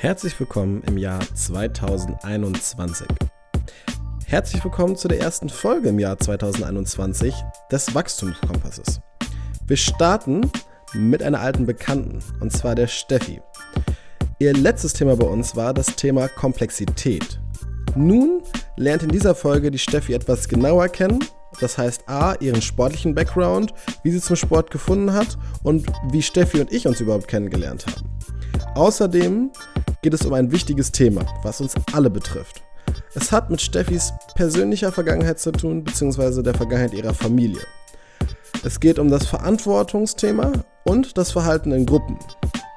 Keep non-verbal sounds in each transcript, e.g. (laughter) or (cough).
Herzlich willkommen im Jahr 2021. Herzlich willkommen zu der ersten Folge im Jahr 2021 des Wachstumskompasses. Wir starten mit einer alten Bekannten, und zwar der Steffi. Ihr letztes Thema bei uns war das Thema Komplexität. Nun lernt in dieser Folge die Steffi etwas genauer kennen. Das heißt A, ihren sportlichen Background, wie sie zum Sport gefunden hat und wie Steffi und ich uns überhaupt kennengelernt haben. Außerdem geht es um ein wichtiges Thema, was uns alle betrifft. Es hat mit Steffis persönlicher Vergangenheit zu tun, beziehungsweise der Vergangenheit ihrer Familie. Es geht um das Verantwortungsthema und das Verhalten in Gruppen.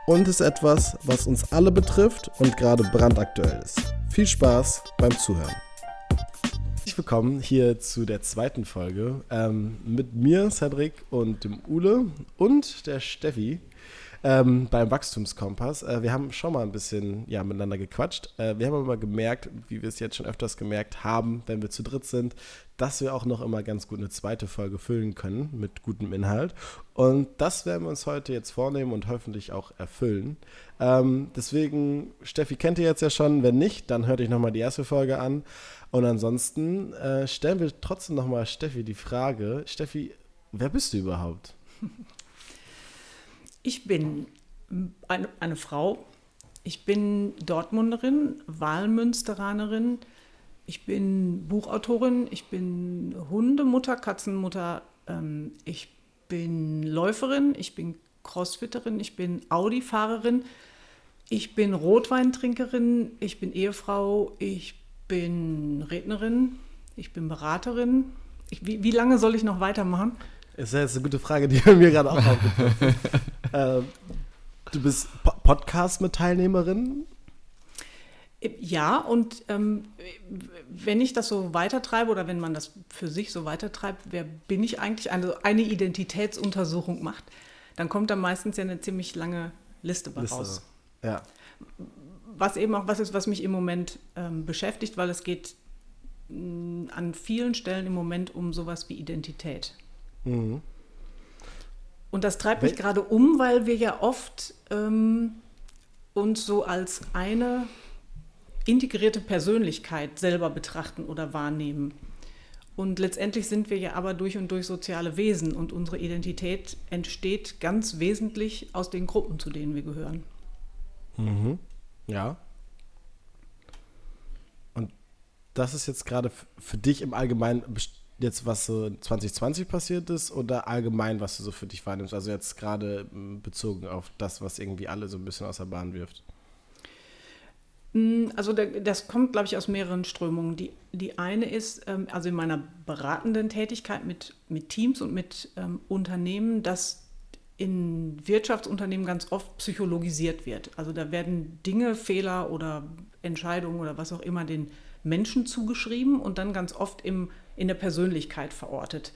Und ist etwas, was uns alle betrifft und gerade brandaktuell ist. Viel Spaß beim Zuhören. Herzlich willkommen hier zu der zweiten Folge ähm, mit mir, Cedric, und dem Ule und der Steffi ähm, beim Wachstumskompass. Äh, wir haben schon mal ein bisschen ja, miteinander gequatscht. Äh, wir haben aber gemerkt, wie wir es jetzt schon öfters gemerkt haben, wenn wir zu dritt sind, dass wir auch noch immer ganz gut eine zweite Folge füllen können mit gutem Inhalt. Und das werden wir uns heute jetzt vornehmen und hoffentlich auch erfüllen. Ähm, deswegen, Steffi kennt ihr jetzt ja schon. Wenn nicht, dann hört euch nochmal die erste Folge an. Und ansonsten äh, stellen wir trotzdem nochmal Steffi die Frage: Steffi, wer bist du überhaupt? (laughs) Ich bin eine, eine Frau. Ich bin Dortmunderin, Wahlmünsteranerin. Ich bin Buchautorin. Ich bin Hundemutter, Katzenmutter. Ähm, ich bin Läuferin. Ich bin Crossfitterin. Ich bin Audi-Fahrerin. Ich bin Rotweintrinkerin. Ich bin Ehefrau. Ich bin Rednerin. Ich bin Beraterin. Ich, wie, wie lange soll ich noch weitermachen? Das ist ja jetzt eine gute Frage, die (laughs) mir gerade auch aufgepasst ähm, Du bist Podcast mit Teilnehmerin? Ja, und ähm, wenn ich das so weitertreibe oder wenn man das für sich so weitertreibt, wer bin ich eigentlich? Also eine Identitätsuntersuchung macht, dann kommt da meistens ja eine ziemlich lange Liste bei Liste. raus. Ja. Was eben auch was ist, was mich im Moment ähm, beschäftigt, weil es geht mh, mm, an vielen Stellen im Moment um sowas wie Identität. Mhm. Und das treibt mich gerade um, weil wir ja oft ähm, uns so als eine integrierte Persönlichkeit selber betrachten oder wahrnehmen. Und letztendlich sind wir ja aber durch und durch soziale Wesen und unsere Identität entsteht ganz wesentlich aus den Gruppen, zu denen wir gehören. Mhm. Ja. Und das ist jetzt gerade für dich im Allgemeinen jetzt, was so 2020 passiert ist oder allgemein, was du so für dich wahrnimmst? Also jetzt gerade hm, bezogen auf das, was irgendwie alle so ein bisschen aus der Bahn wirft. Hm, also das kommt, glaube ich, aus mehreren Strömungen. Die, die eine ist, ähm, also in meiner beratenden Tätigkeit mit, mit Teams und mit ähm, Unternehmen, dass in Wirtschaftsunternehmen ganz oft psychologisiert wird. Also da werden Dinge, Fehler oder Entscheidungen oder was auch immer den Menschen zugeschrieben und dann ganz oft im in der Persönlichkeit verortet.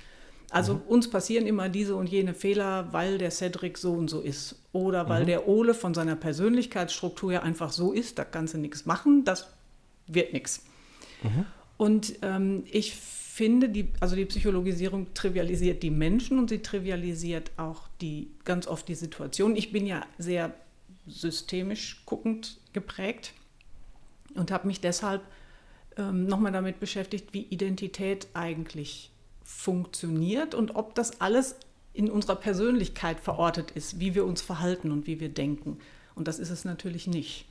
Also mhm. uns passieren immer diese und jene Fehler, weil der Cedric so und so ist. Oder weil mhm. der Ole von seiner Persönlichkeitsstruktur ja einfach so ist, da kannst du nichts machen, das wird nichts. Mhm. Und ähm, ich finde, die, also die Psychologisierung trivialisiert die Menschen und sie trivialisiert auch die, ganz oft die Situation. Ich bin ja sehr systemisch guckend geprägt und habe mich deshalb ähm, nochmal damit beschäftigt, wie Identität eigentlich funktioniert und ob das alles in unserer Persönlichkeit verortet ist, wie wir uns verhalten und wie wir denken. Und das ist es natürlich nicht.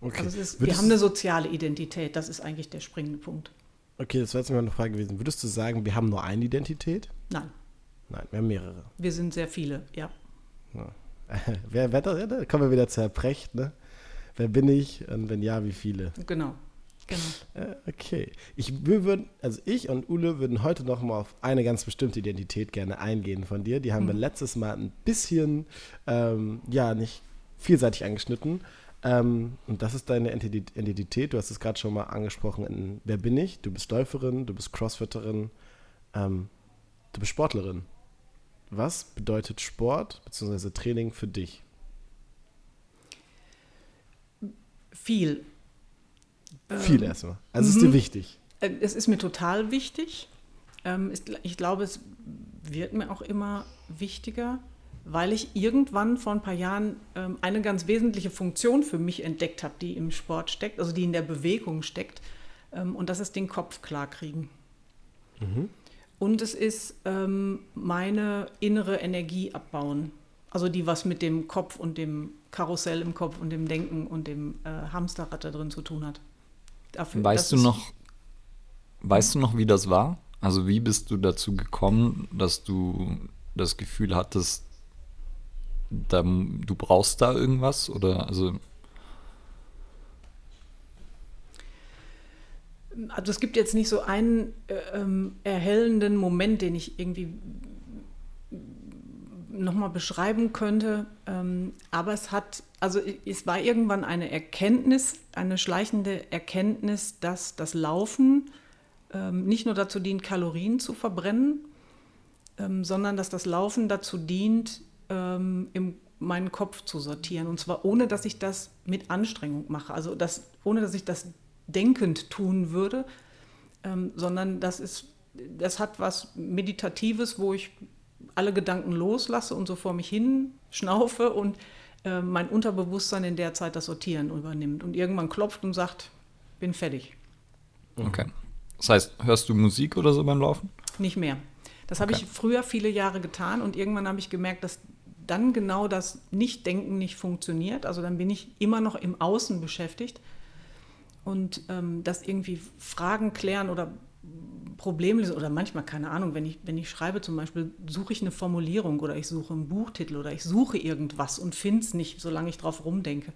Okay. Also ist, wir haben eine soziale Identität, das ist eigentlich der springende Punkt. Okay, das wäre jetzt mal eine Frage gewesen. Würdest du sagen, wir haben nur eine Identität? Nein. Nein, wir haben mehrere. Wir sind sehr viele, ja. ja. (laughs) wer, wer, da kommen wir wieder zur Precht, ne? Wer bin ich und wenn ja, wie viele? Genau. Genau. Äh, okay. Ich würde, also ich und Ule würden heute noch mal auf eine ganz bestimmte Identität gerne eingehen von dir. Die haben mhm. wir letztes Mal ein bisschen, ähm, ja, nicht vielseitig angeschnitten. Ähm, und das ist deine Identität. Du hast es gerade schon mal angesprochen. In, wer bin ich? Du bist Läuferin, du bist Crossfitterin, ähm, du bist Sportlerin. Was bedeutet Sport bzw. Training für dich? Viel. Viel ähm, erstmal. Also mhm. ist dir wichtig? Äh, es ist mir total wichtig. Ähm, ich glaube, es wird mir auch immer wichtiger, weil ich irgendwann vor ein paar Jahren ähm, eine ganz wesentliche Funktion für mich entdeckt habe, die im Sport steckt, also die in der Bewegung steckt. Ähm, und das ist den Kopf klarkriegen. Mhm. Und es ist ähm, meine innere Energie abbauen. Also die was mit dem Kopf und dem Karussell im Kopf und dem Denken und dem äh, Hamsterrad da drin zu tun hat. Dafür, weißt du noch, weißt du noch, wie das war? Also wie bist du dazu gekommen, dass du das Gefühl hattest, da, du brauchst da irgendwas oder also also es gibt jetzt nicht so einen äh, ähm, erhellenden Moment, den ich irgendwie nochmal beschreiben könnte. Ähm, aber es hat, also es war irgendwann eine Erkenntnis, eine schleichende Erkenntnis, dass das Laufen ähm, nicht nur dazu dient, Kalorien zu verbrennen, ähm, sondern dass das Laufen dazu dient, meinen Kopf zu sortieren. Und zwar ohne, dass ich das mit Anstrengung mache. Also das, ohne, dass ich das denkend tun würde, sondern das ist, das hat was Meditatives, wo ich alle Gedanken loslasse und so vor mich hin schnaufe und äh, mein Unterbewusstsein in der Zeit das Sortieren übernimmt und irgendwann klopft und sagt, bin fertig. Okay. Das heißt, hörst du Musik oder so beim Laufen? Nicht mehr. Das habe okay. ich früher viele Jahre getan und irgendwann habe ich gemerkt, dass dann genau das Nichtdenken nicht funktioniert. Also dann bin ich immer noch im Außen beschäftigt und ähm, das irgendwie Fragen klären oder Probleme lösen oder manchmal, keine Ahnung, wenn ich, wenn ich schreibe zum Beispiel, suche ich eine Formulierung oder ich suche einen Buchtitel oder ich suche irgendwas und finde es nicht, solange ich drauf rumdenke.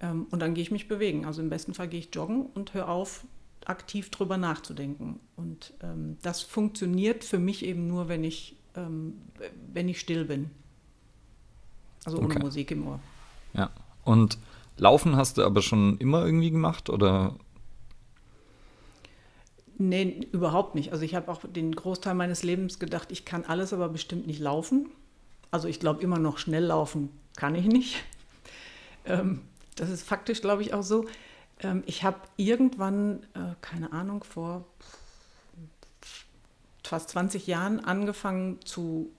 Ähm, und dann gehe ich mich bewegen. Also im besten Fall gehe ich joggen und höre auf, aktiv drüber nachzudenken. Und ähm, das funktioniert für mich eben nur, wenn ich, ähm, wenn ich still bin. Also ohne okay. Musik im Ohr. Ja. Und Laufen hast du aber schon immer irgendwie gemacht oder? Nee, überhaupt nicht. Also ich habe auch den Großteil meines Lebens gedacht, ich kann alles, aber bestimmt nicht laufen. Also ich glaube immer noch schnell laufen kann ich nicht. (laughs) Ähm, das ist faktisch, glaube ich, auch so. Ähm, ich habe irgendwann, äh, keine Ahnung, vor fast 20 Jahren angefangen zu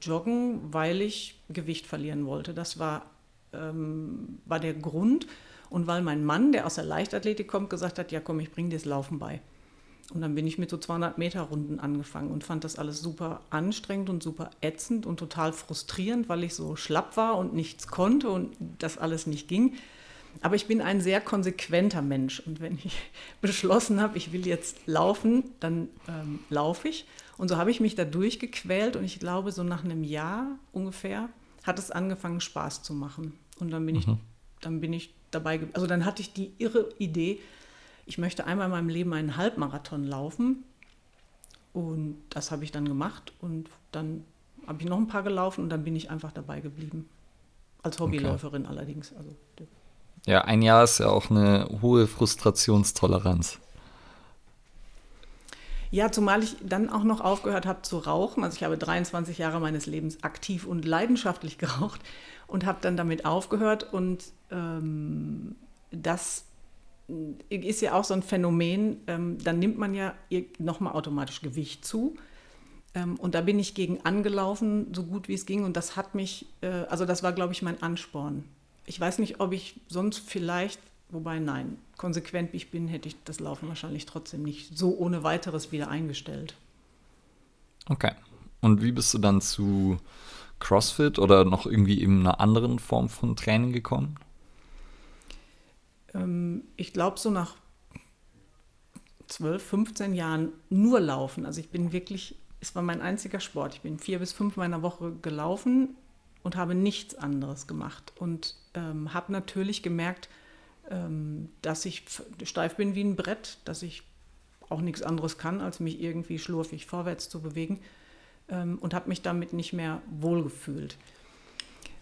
joggen, weil ich Gewicht verlieren wollte. Das war, ähm, war der Grund. Und weil mein Mann, der aus der Leichtathletik kommt, gesagt hat, ja komm, ich bringe dir das Laufen bei. Und dann bin ich mit so 200 Meter Runden angefangen und fand das alles super anstrengend und super ätzend und total frustrierend, weil ich so schlapp war und nichts konnte und das alles nicht ging. Aber ich bin ein sehr konsequenter Mensch und wenn ich (laughs) beschlossen habe, ich will jetzt laufen, dann ähm, laufe ich. Und so habe ich mich da durchgequält und ich glaube, so nach einem Jahr ungefähr hat es angefangen, Spaß zu machen. Und dann bin mhm. ich, dann bin ich dabei, also dann hatte ich die irre Idee, ich möchte einmal in meinem Leben einen Halbmarathon laufen. Und das habe ich dann gemacht und dann habe ich noch ein paar gelaufen und dann bin ich einfach dabei geblieben. Als Hobbyläuferin okay. allerdings. Also, ja, ein Jahr ist ja auch eine hohe Frustrationstoleranz. Ja, zumal ich dann auch noch aufgehört habe zu rauchen. Also ich habe 23 Jahre meines Lebens aktiv und leidenschaftlich geraucht und habe dann damit aufgehört. Und ähm, das ist ja auch so ein Phänomen, ähm, dann nimmt man ja nochmal automatisch Gewicht zu. Ähm, und da bin ich gegen angelaufen, so gut wie es ging. Und das hat mich, äh, also das war, glaube ich, mein Ansporn. Ich weiß nicht, ob ich sonst vielleicht, wobei nein, konsequent wie ich bin, hätte ich das Laufen wahrscheinlich trotzdem nicht so ohne weiteres wieder eingestellt. Okay. Und wie bist du dann zu CrossFit oder noch irgendwie in einer anderen Form von Training gekommen? Ähm, ich glaube, so nach 12, 15 Jahren nur laufen. Also ich bin wirklich, es war mein einziger Sport. Ich bin vier bis fünf meiner Woche gelaufen und habe nichts anderes gemacht. Und ähm, habe natürlich gemerkt, ähm, dass ich steif bin wie ein Brett, dass ich auch nichts anderes kann, als mich irgendwie schlurfig vorwärts zu bewegen. Ähm, und habe mich damit nicht mehr wohlgefühlt.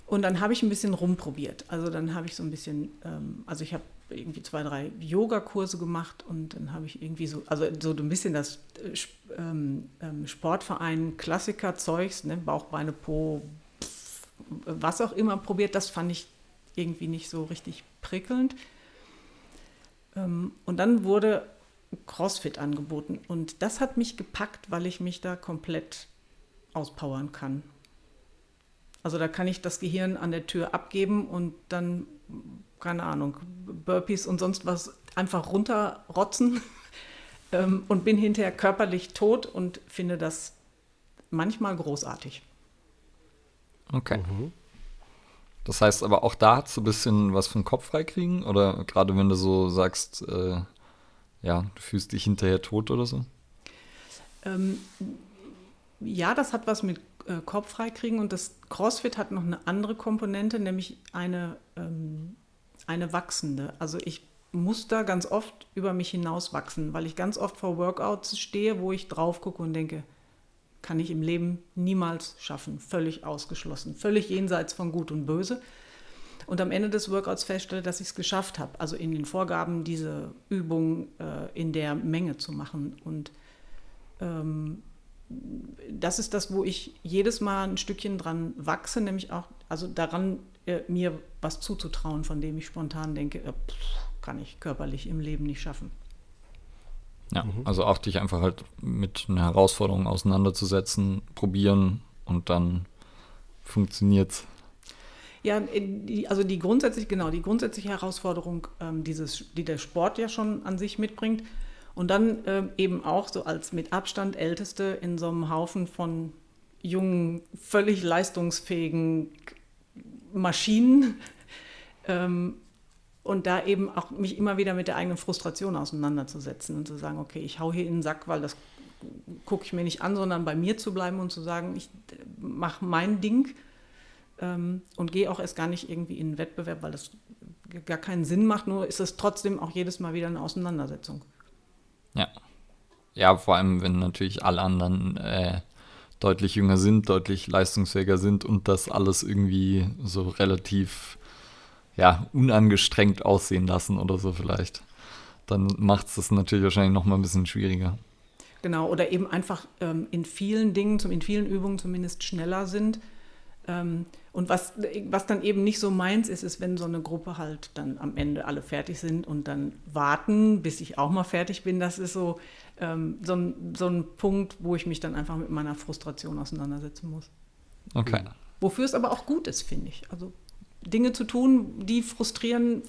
Und dann habe ich ein bisschen rumprobiert. Also dann habe ich so ein bisschen, ähm, also ich habe irgendwie zwei, drei Yogakurse gemacht und dann habe ich irgendwie so, also so ein bisschen das äh, ähm, ähm, Sportverein Klassiker-Zeugs, ne, Bauch, Beine, Po, pf, was auch immer probiert. Das fand ich irgendwie nicht so richtig prickelnd. Ähm, und dann wurde CrossFit angeboten und das hat mich gepackt, weil ich mich da komplett auspowern kann. Also da kann ich das Gehirn an der Tür abgeben und dann, keine Ahnung, Burpees und sonst was einfach runterrotzen (laughs) ähm, und bin hinterher körperlich tot und finde das manchmal großartig. Okay. Mhm. Das heißt aber auch da hast du ein bisschen was vom Kopf freikriegen? Oder gerade wenn du so sagst, äh, ja, du fühlst dich hinterher tot oder so? Ähm, ja, das hat was mit äh, Kopf freikriegen und das CrossFit hat noch eine andere Komponente, nämlich eine, ähm, eine wachsende. Also ich muss da ganz oft über mich hinaus wachsen, weil ich ganz oft vor Workouts stehe, wo ich drauf gucke und denke, kann ich im Leben niemals schaffen, völlig ausgeschlossen, völlig jenseits von Gut und Böse. Und am Ende des Workouts feststelle, dass ich es geschafft habe, also in den Vorgaben diese Übung äh, in der Menge zu machen. Und ähm, das ist das, wo ich jedes Mal ein Stückchen dran wachse, nämlich auch, also daran, mir was zuzutrauen, von dem ich spontan denke, äh, kann ich körperlich im Leben nicht schaffen. Ja, mhm. also auch dich einfach halt mit einer Herausforderung auseinanderzusetzen, probieren und dann funktioniert's. Ja, die, also die grundsätzlich, genau, die grundsätzliche Herausforderung, ähm, dieses, die der Sport ja schon an sich mitbringt. Und dann ähm, eben auch so als mit Abstand Älteste in so einem Haufen von jungen, völlig leistungsfähigen Maschinen. Ähm, und da eben auch mich immer wieder mit der eigenen Frustration auseinanderzusetzen und zu sagen, okay, ich hau hier in den Sack, weil das gucke ich mir nicht an, sondern bei mir zu bleiben und zu sagen, ich mache mein Ding ähm, und gehe auch erst gar nicht irgendwie in einen Wettbewerb, weil das gar keinen Sinn macht, nur ist es trotzdem auch jedes Mal wieder eine Auseinandersetzung. Ja. Ja, vor allem, wenn natürlich alle anderen äh, deutlich jünger sind, deutlich leistungsfähiger sind und das alles irgendwie so relativ ja, unangestrengt aussehen lassen oder so vielleicht. Dann macht es das natürlich wahrscheinlich noch mal ein bisschen schwieriger. Genau, oder eben einfach ähm, in vielen Dingen, in vielen Übungen zumindest schneller sind. Ähm, und was, was dann eben nicht so meins ist, ist, wenn so eine Gruppe halt dann am Ende alle fertig sind und dann warten, bis ich auch mal fertig bin. Das ist so, ähm, so, ein, so ein Punkt, wo ich mich dann einfach mit meiner Frustration auseinandersetzen muss. Okay. Wofür es aber auch gut ist, finde ich. Also Dinge zu tun, die frustrieren,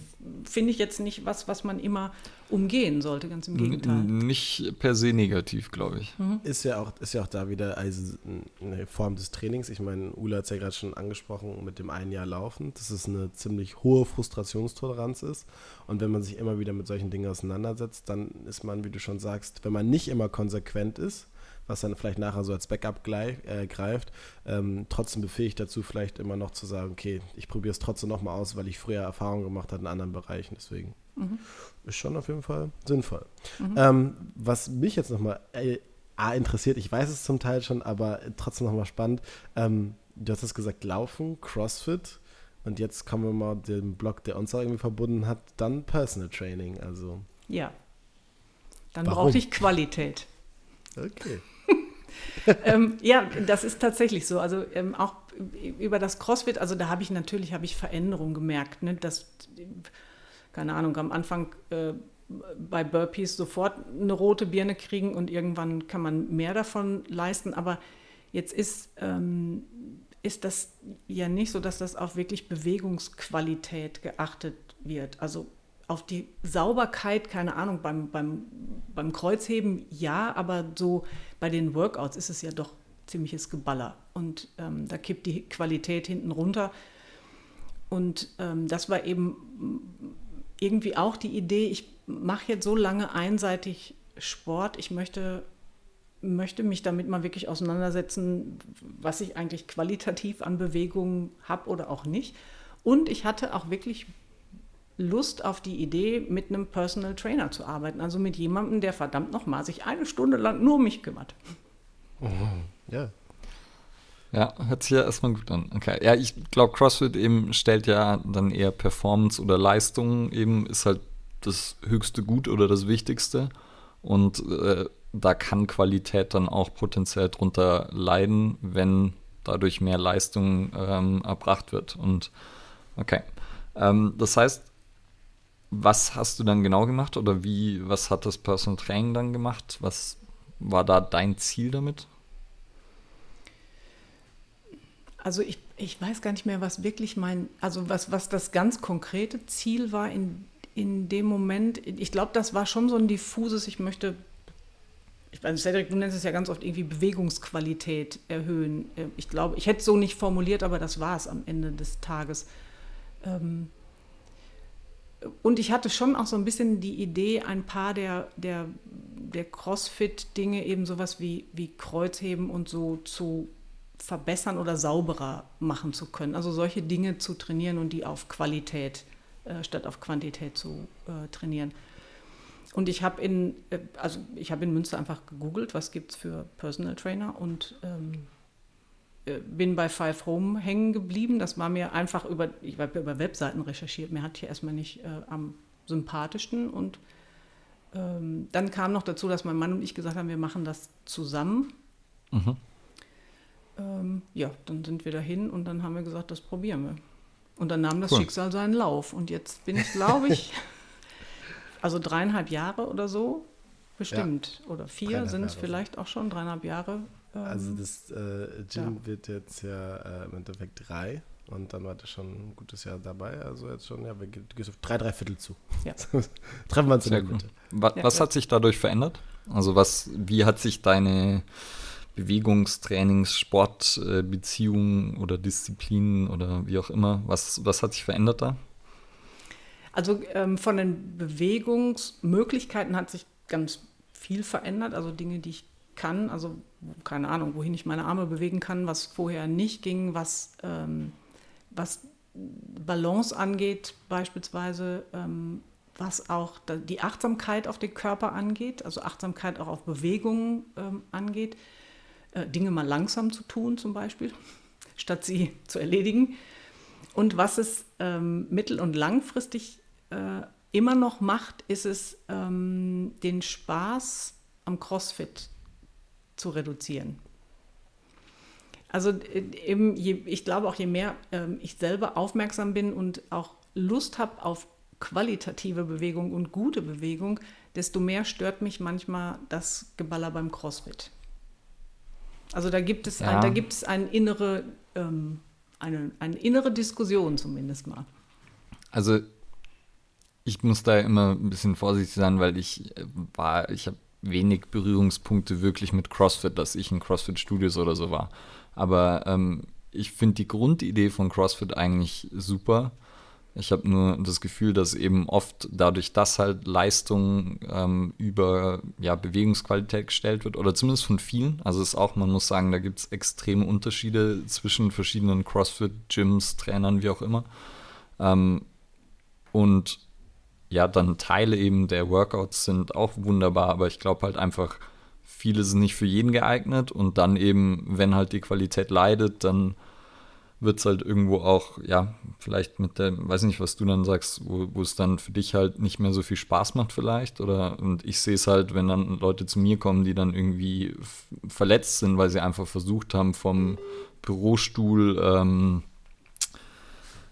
finde ich jetzt nicht was, was man immer umgehen sollte, ganz im Gegenteil. Nicht per se negativ, glaube ich. Mhm. Ist, ja auch, ist ja auch da wieder also eine Form des Trainings. Ich meine, Ula hat es ja gerade schon angesprochen mit dem einen Jahr Laufen, dass es eine ziemlich hohe Frustrationstoleranz ist. Und wenn man sich immer wieder mit solchen Dingen auseinandersetzt, dann ist man, wie du schon sagst, wenn man nicht immer konsequent ist, was dann vielleicht nachher so als Backup gleich, äh, greift, ähm, trotzdem befähigt dazu, vielleicht immer noch zu sagen, okay, ich probiere es trotzdem nochmal aus, weil ich früher Erfahrungen gemacht habe in anderen Bereichen. Deswegen mhm. ist schon auf jeden Fall sinnvoll. Mhm. Ähm, was mich jetzt nochmal äh, interessiert, ich weiß es zum Teil schon, aber trotzdem nochmal spannend. Ähm, du hast es gesagt, Laufen, CrossFit. Und jetzt kommen wir mal dem Blog, der uns irgendwie verbunden hat, dann Personal Training. Also. Ja. Dann brauchte ich Qualität. Okay. (laughs) ähm, ja, das ist tatsächlich so. Also ähm, auch über das CrossFit, also da habe ich natürlich habe ich Veränderungen gemerkt, ne? dass keine Ahnung am Anfang äh, bei Burpees sofort eine rote Birne kriegen und irgendwann kann man mehr davon leisten. Aber jetzt ist ähm, ist das ja nicht so, dass das auf wirklich Bewegungsqualität geachtet wird. Also auf die Sauberkeit, keine Ahnung, beim, beim, beim Kreuzheben ja, aber so bei den Workouts ist es ja doch ziemliches Geballer. Und ähm, da kippt die Qualität hinten runter. Und ähm, das war eben irgendwie auch die Idee, ich mache jetzt so lange einseitig Sport, ich möchte, möchte mich damit mal wirklich auseinandersetzen, was ich eigentlich qualitativ an Bewegungen habe oder auch nicht. Und ich hatte auch wirklich Lust auf die Idee, mit einem Personal Trainer zu arbeiten. Also mit jemandem, der verdammt nochmal sich eine Stunde lang nur um mich kümmert. Oh, ja. Ja, hört sich ja erstmal gut an. Okay. Ja, ich glaube, CrossFit eben stellt ja dann eher Performance oder Leistung eben, ist halt das höchste Gut oder das Wichtigste. Und äh, da kann Qualität dann auch potenziell drunter leiden, wenn dadurch mehr Leistung ähm, erbracht wird. Und okay. Ähm, das heißt, was hast du dann genau gemacht oder wie, was hat das Personal Training dann gemacht? Was war da dein Ziel damit? Also ich, ich weiß gar nicht mehr, was wirklich mein, also was, was das ganz konkrete Ziel war in, in dem Moment. Ich glaube, das war schon so ein diffuses, ich möchte, ich weiß, Cedric, du nennst es ja ganz oft irgendwie Bewegungsqualität erhöhen. Ich glaube, ich hätte es so nicht formuliert, aber das war es am Ende des Tages. Ähm, und ich hatte schon auch so ein bisschen die Idee, ein paar der, der, der CrossFit-Dinge, eben sowas wie, wie Kreuzheben und so zu verbessern oder sauberer machen zu können. Also solche Dinge zu trainieren und die auf Qualität äh, statt auf Quantität zu äh, trainieren. Und ich habe in, äh, also ich habe in Münster einfach gegoogelt, was gibt es für Personal Trainer und ähm, äh, bin bei Five Home hängen geblieben. Das war mir einfach über, ich habe über Webseiten recherchiert, mir hat hier erstmal nicht äh, am sympathischsten. Und ähm, dann kam noch dazu, dass mein Mann und ich gesagt haben, wir machen das zusammen. Mhm. Ähm, ja, dann sind wir dahin und dann haben wir gesagt, das probieren wir. Und dann nahm das cool. Schicksal seinen Lauf. Und jetzt bin ich, glaube ich, (laughs) also dreieinhalb Jahre oder so, bestimmt. Ja. Oder vier sind es vielleicht auch schon, dreieinhalb Jahre also ähm, das äh, Gym ja. wird jetzt ja äh, im Endeffekt drei und dann war das schon ein gutes Jahr dabei. Also jetzt schon, ja, wir gehen auf drei, drei Viertel zu. Ja. (laughs) Treffen wir uns in der Mitte. Was, was hat sich dadurch verändert? Also was, wie hat sich deine Bewegungstrainings, Sportbeziehungen äh, oder Disziplinen oder wie auch immer, was, was hat sich verändert da? Also ähm, von den Bewegungsmöglichkeiten hat sich ganz viel verändert. Also Dinge, die ich kann, also keine Ahnung, wohin ich meine Arme bewegen kann, was vorher nicht ging, was, ähm, was Balance angeht beispielsweise, ähm, was auch die Achtsamkeit auf den Körper angeht, also Achtsamkeit auch auf Bewegungen ähm, angeht, Dinge mal langsam zu tun zum Beispiel, (laughs) statt sie zu erledigen. Und was es ähm, mittel- und langfristig äh, immer noch macht, ist es, ähm, den Spaß am CrossFit zu reduzieren. Also äh, eben, je, ich glaube auch, je mehr ähm, ich selber aufmerksam bin und auch Lust habe auf qualitative Bewegung und gute Bewegung, desto mehr stört mich manchmal das Geballer beim CrossFit. Also da gibt es, ja. ein, da gibt es ein innere, ähm, eine, eine innere Diskussion zumindest mal. Also ich muss da immer ein bisschen vorsichtig sein, weil ich äh, war, ich habe wenig Berührungspunkte wirklich mit CrossFit, dass ich in CrossFit-Studios oder so war. Aber ähm, ich finde die Grundidee von CrossFit eigentlich super. Ich habe nur das Gefühl, dass eben oft dadurch, dass halt Leistung ähm, über ja, Bewegungsqualität gestellt wird, oder zumindest von vielen, also ist auch, man muss sagen, da gibt es extreme Unterschiede zwischen verschiedenen CrossFit-Gyms, Trainern, wie auch immer. Ähm, und ja, dann Teile eben der Workouts sind auch wunderbar, aber ich glaube halt einfach, viele sind nicht für jeden geeignet und dann eben, wenn halt die Qualität leidet, dann wird es halt irgendwo auch, ja, vielleicht mit der, weiß nicht, was du dann sagst, wo, wo es dann für dich halt nicht mehr so viel Spaß macht vielleicht oder und ich sehe es halt, wenn dann Leute zu mir kommen, die dann irgendwie verletzt sind, weil sie einfach versucht haben vom Bürostuhl ähm,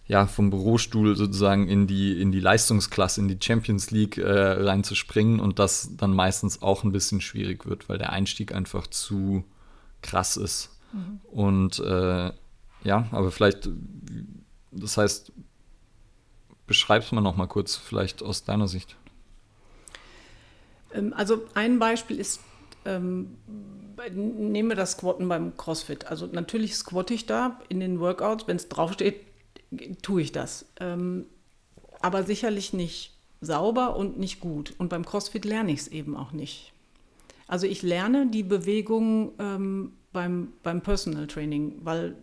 ja, vom Bürostuhl sozusagen in die, in die Leistungsklasse, in die Champions League äh, reinzuspringen und das dann meistens auch ein bisschen schwierig wird, weil der Einstieg einfach zu krass ist. Mhm. Und äh, ja, aber vielleicht, das heißt, beschreib's mal noch mal kurz, vielleicht aus deiner Sicht. Ähm, also ein Beispiel ist, ähm, nehmen wir das Squatten beim CrossFit. Also natürlich squatte ich da in den Workouts, wenn es draufsteht, tue ich das. Ähm, aber sicherlich nicht sauber und nicht gut. Und beim CrossFit lerne ich es eben auch nicht. Also ich lerne die Bewegung ähm, beim, beim Personal Training, weil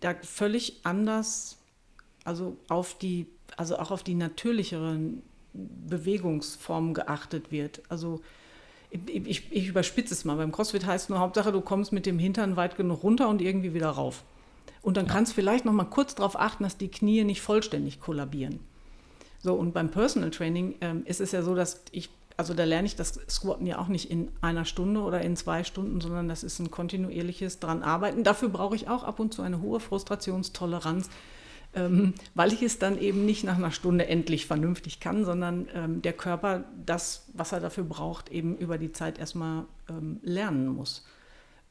da völlig anders, also auf die, also auch auf die natürlicheren Bewegungsformen geachtet wird. Also ich, ich, ich überspitze es mal. Beim CrossFit heißt nur Hauptsache, du kommst mit dem Hintern weit genug runter und irgendwie wieder rauf. Und dann ja. kannst du vielleicht noch mal kurz darauf achten, dass die Knie nicht vollständig kollabieren. So, und beim Personal Training ähm, ist es ja so, dass ich, also da lerne ich das Squatten ja auch nicht in einer Stunde oder in zwei Stunden, sondern das ist ein kontinuierliches dran arbeiten. Dafür brauche ich auch ab und zu eine hohe Frustrationstoleranz, ähm, weil ich es dann eben nicht nach einer Stunde endlich vernünftig kann, sondern ähm, der Körper das, was er dafür braucht, eben über die Zeit erstmal ähm, lernen muss.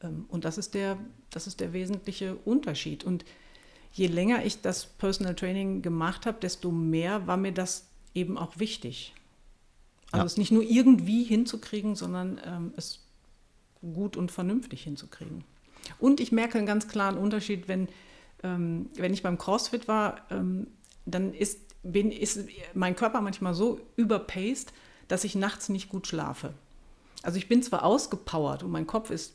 Ähm, und das ist, der, das ist der wesentliche Unterschied. Und je länger ich das Personal Training gemacht habe, desto mehr war mir das eben auch wichtig. Also ja. es nicht nur irgendwie hinzukriegen, sondern ähm, es gut und vernünftig hinzukriegen. Und ich merke einen ganz klaren Unterschied, wenn, ähm, wenn ich beim CrossFit war, ähm, dann ist, bin, ist mein Körper manchmal so überpaced, dass ich nachts nicht gut schlafe. Also ich bin zwar ausgepowert und mein Kopf ist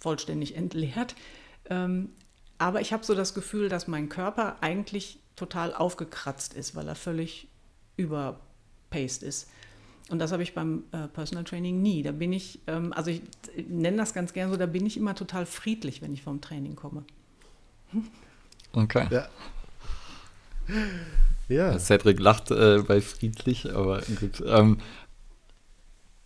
vollständig entleert, ähm, aber ich habe so das Gefühl, dass mein Körper eigentlich total aufgekratzt ist, weil er völlig überpaced ist. Und das habe ich beim äh, Personal Training nie. Da bin ich, ähm, also ich nenne das ganz gern so, da bin ich immer total friedlich, wenn ich vom Training komme. (laughs) Okay. Ja. ja. Cedric lacht äh, bei friedlich, aber gut. Ähm,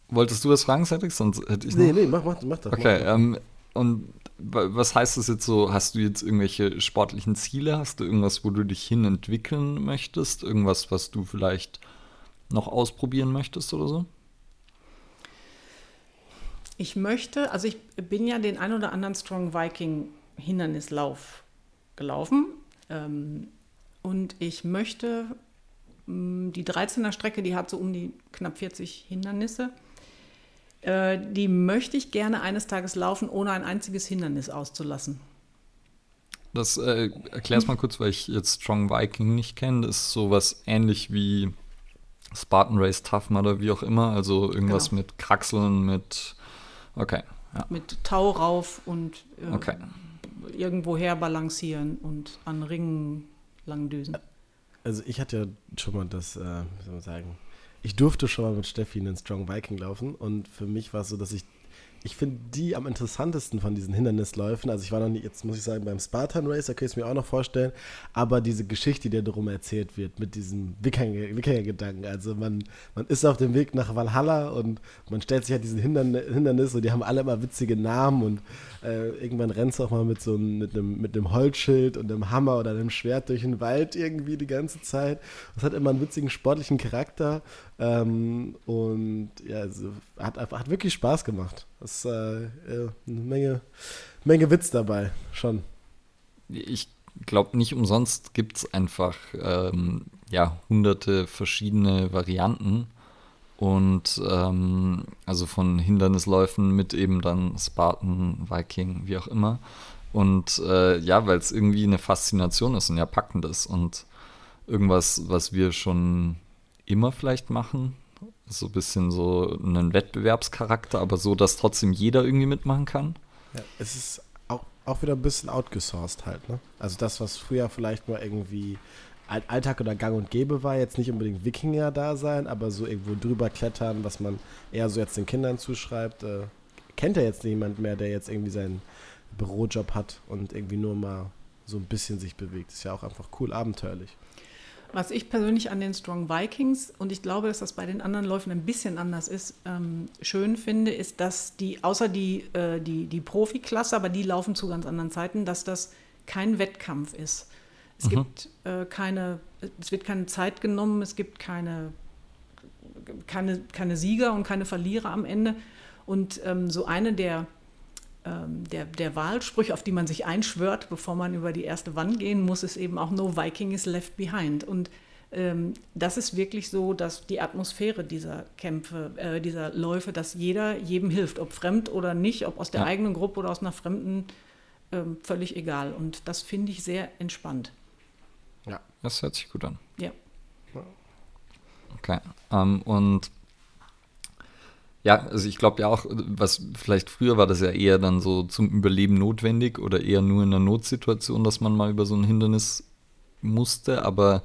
wolltest du was fragen, Cedric? Sonst hätte ich nee, nee, mach, mach, mach das. Okay, mach. Ähm, und was heißt das jetzt so? Hast du jetzt irgendwelche sportlichen Ziele? Hast du irgendwas, wo du dich hin entwickeln möchtest? Irgendwas, was du vielleicht noch ausprobieren möchtest oder so? Ich möchte, also ich bin ja den ein oder anderen Strong Viking Hindernislauf gelaufen ähm, und ich möchte mm, die 13er Strecke, die hat so um die knapp 40 Hindernisse. Äh, die möchte ich gerne eines Tages laufen, ohne ein einziges Hindernis auszulassen. Das äh, erklär's mal kurz, weil ich jetzt Strong Viking nicht kenne. Das ist sowas ähnlich wie Spartan Race Tough oder wie auch immer. Also irgendwas genau. mit Kraxeln, mit. Okay. Ja. Mit Tau rauf und äh, okay. irgendwo her balancieren und an Ringen lang düsen. Also ich hatte ja schon mal das, äh, wie soll man sagen, ich durfte schon mal mit Steffi einen Strong Viking laufen und für mich war es so, dass ich ich finde die am interessantesten von diesen Hindernisläufen. Also ich war noch nie, jetzt muss ich sagen, beim Spartan Race, da kann ich es mir auch noch vorstellen, aber diese Geschichte, die darum erzählt wird, mit diesem Wikinger-Gedanken. Also man, man ist auf dem Weg nach Valhalla und man stellt sich halt diesen Hindernis und die haben alle immer witzige Namen und äh, irgendwann rennst du auch mal mit so einem, mit einem, mit einem Holzschild und einem Hammer oder einem Schwert durch den Wald irgendwie die ganze Zeit. Das hat immer einen witzigen sportlichen Charakter ähm, und ja, also hat, hat wirklich Spaß gemacht. Das ist äh, eine Menge, Menge Witz dabei, schon. Ich glaube, nicht umsonst gibt es einfach ähm, ja, hunderte verschiedene Varianten. Und ähm, also von Hindernisläufen mit eben dann Spartan, Viking, wie auch immer. Und äh, ja, weil es irgendwie eine Faszination ist und ja packendes und irgendwas, was wir schon immer vielleicht machen. So ein bisschen so einen Wettbewerbscharakter, aber so, dass trotzdem jeder irgendwie mitmachen kann. Ja, es ist auch, auch wieder ein bisschen outgesourced halt, ne? Also das, was früher vielleicht mal irgendwie Alltag oder Gang und Gäbe war, jetzt nicht unbedingt Wikinger da sein, aber so irgendwo drüber klettern, was man eher so jetzt den Kindern zuschreibt, äh, kennt ja jetzt niemand mehr, der jetzt irgendwie seinen Bürojob hat und irgendwie nur mal so ein bisschen sich bewegt. Ist ja auch einfach cool, abenteuerlich. Was ich persönlich an den Strong Vikings, und ich glaube, dass das bei den anderen Läufen ein bisschen anders ist, ähm, schön finde, ist, dass die, außer die, äh, die, die Profiklasse, aber die laufen zu ganz anderen Zeiten, dass das kein Wettkampf ist. Es mhm. gibt äh, keine, es wird keine Zeit genommen, es gibt keine, keine, keine Sieger und keine Verlierer am Ende. Und ähm, so eine der der, der Wahlsprüche, auf die man sich einschwört, bevor man über die erste Wand gehen muss, ist eben auch No Viking is left behind. Und ähm, das ist wirklich so, dass die Atmosphäre dieser Kämpfe, äh, dieser Läufe, dass jeder jedem hilft, ob fremd oder nicht, ob aus der ja. eigenen Gruppe oder aus einer fremden, ähm, völlig egal. Und das finde ich sehr entspannt. Ja, das hört sich gut an. Ja. Okay. Um, und ja, also ich glaube ja auch, was vielleicht früher war das ja eher dann so zum Überleben notwendig oder eher nur in einer Notsituation, dass man mal über so ein Hindernis musste, aber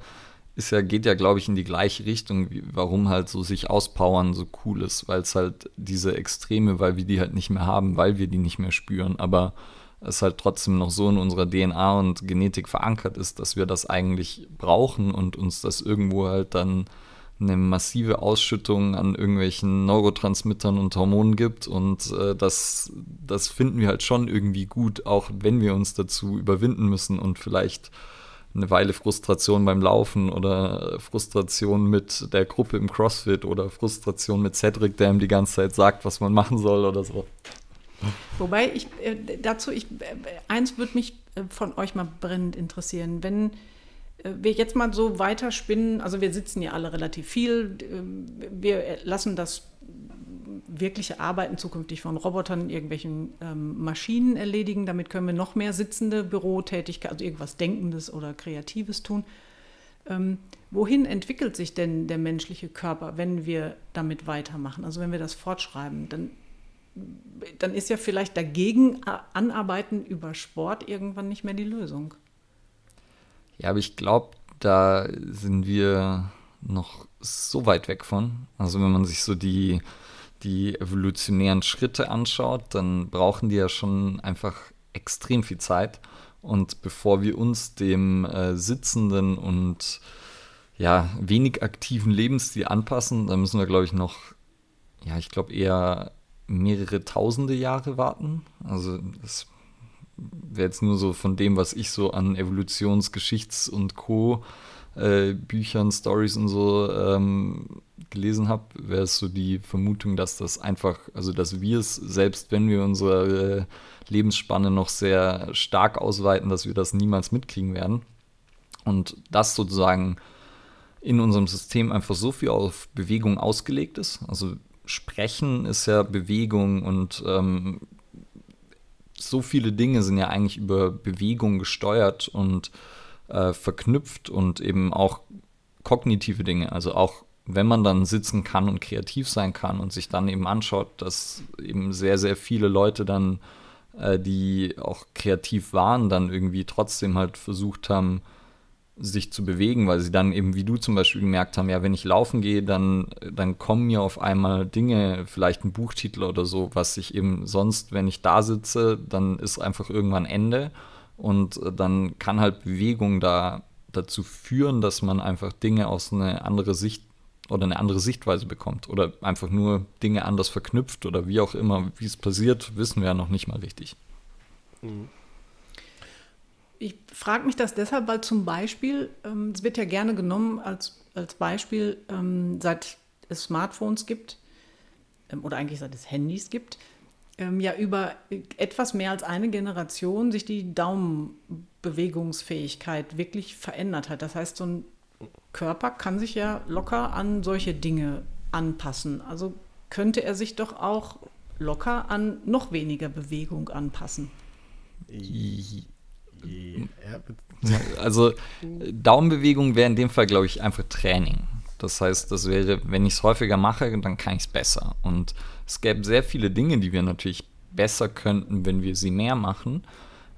ist ja, geht ja, glaube ich, in die gleiche Richtung, warum halt so sich auspowern so cool ist, weil es halt diese Extreme, weil wir die halt nicht mehr haben, weil wir die nicht mehr spüren, aber es halt trotzdem noch so in unserer DNA und Genetik verankert ist, dass wir das eigentlich brauchen und uns das irgendwo halt dann eine massive Ausschüttung an irgendwelchen Neurotransmittern und Hormonen gibt. Und äh, das, das finden wir halt schon irgendwie gut, auch wenn wir uns dazu überwinden müssen und vielleicht eine Weile Frustration beim Laufen oder Frustration mit der Gruppe im CrossFit oder Frustration mit Cedric, der ihm die ganze Zeit sagt, was man machen soll oder so. Wobei ich äh, dazu, ich, äh, eins würde mich äh, von euch mal brennend interessieren. Wenn wir jetzt mal so weiterspinnen, also wir sitzen ja alle relativ viel, äh, wir lassen das wirkliche Arbeiten zukünftig von Robotern, irgendwelchen ähm, Maschinen erledigen. Damit können wir noch mehr sitzende Bürotätigkeit, also irgendwas Denkendes oder Kreatives tun. Ähm, wohin entwickelt sich denn der menschliche Körper, wenn wir damit weitermachen? Also wenn wir das fortschreiben, dann, dann ist ja vielleicht dagegen anarbeiten über Sport irgendwann nicht mehr die Lösung. Ja, aber ich glaube, da sind wir noch so weit weg von. Also wenn man sich so die, die evolutionären Schritte anschaut, dann brauchen die ja schon einfach extrem viel Zeit. Und bevor wir uns dem äh, sitzenden und ja, wenig aktiven Lebensstil anpassen, dann müssen wir, glaube ich, noch, ja, ich glaube eher mehrere tausende Jahre warten. Also das jetzt nur so von dem, was ich so an Evolutionsgeschichts- und Co. Äh, Büchern, Stories und so ähm, gelesen habe, wäre es so die Vermutung, dass das einfach, also dass wir es, selbst wenn wir unsere Lebensspanne noch sehr stark ausweiten, dass wir das niemals mitkriegen werden. Und das sozusagen in unserem System einfach so viel auf Bewegung ausgelegt ist. Also Sprechen ist ja Bewegung und ähm, so viele Dinge sind ja eigentlich über Bewegung gesteuert und äh, verknüpft und eben auch kognitive Dinge, also auch wenn man dann sitzen kann und kreativ sein kann und sich dann eben anschaut, dass eben sehr, sehr viele Leute dann, äh, die auch kreativ waren, dann irgendwie trotzdem halt versucht haben, sich zu bewegen, weil sie dann eben, wie du zum Beispiel gemerkt haben, ja, wenn ich laufen gehe, dann, dann kommen mir auf einmal Dinge, vielleicht ein Buchtitel oder so, was ich eben sonst, wenn ich da sitze, dann ist einfach irgendwann Ende und dann kann halt Bewegung da dazu führen, dass man einfach Dinge aus einer anderen Sicht oder eine andere Sichtweise bekommt oder einfach nur Dinge anders verknüpft oder wie auch immer, wie es passiert, wissen wir ja noch nicht mal richtig. Mhm. Ich frage mich das deshalb, weil zum Beispiel, ähm, es wird ja gerne genommen als, als Beispiel, ähm, seit es Smartphones gibt ähm, oder eigentlich seit es Handys gibt, ähm, ja über etwas mehr als eine Generation sich die Daumenbewegungsfähigkeit wirklich verändert hat. Das heißt, so ein Körper kann sich ja locker an solche Dinge anpassen. Also könnte er sich doch auch locker an noch weniger Bewegung anpassen. Also Daumenbewegung wäre in dem Fall, glaube ich, einfach Training. Das heißt, das wäre, wenn ich es häufiger mache, dann kann ich es besser. Und es gäbe sehr viele Dinge, die wir natürlich besser könnten, wenn wir sie mehr machen.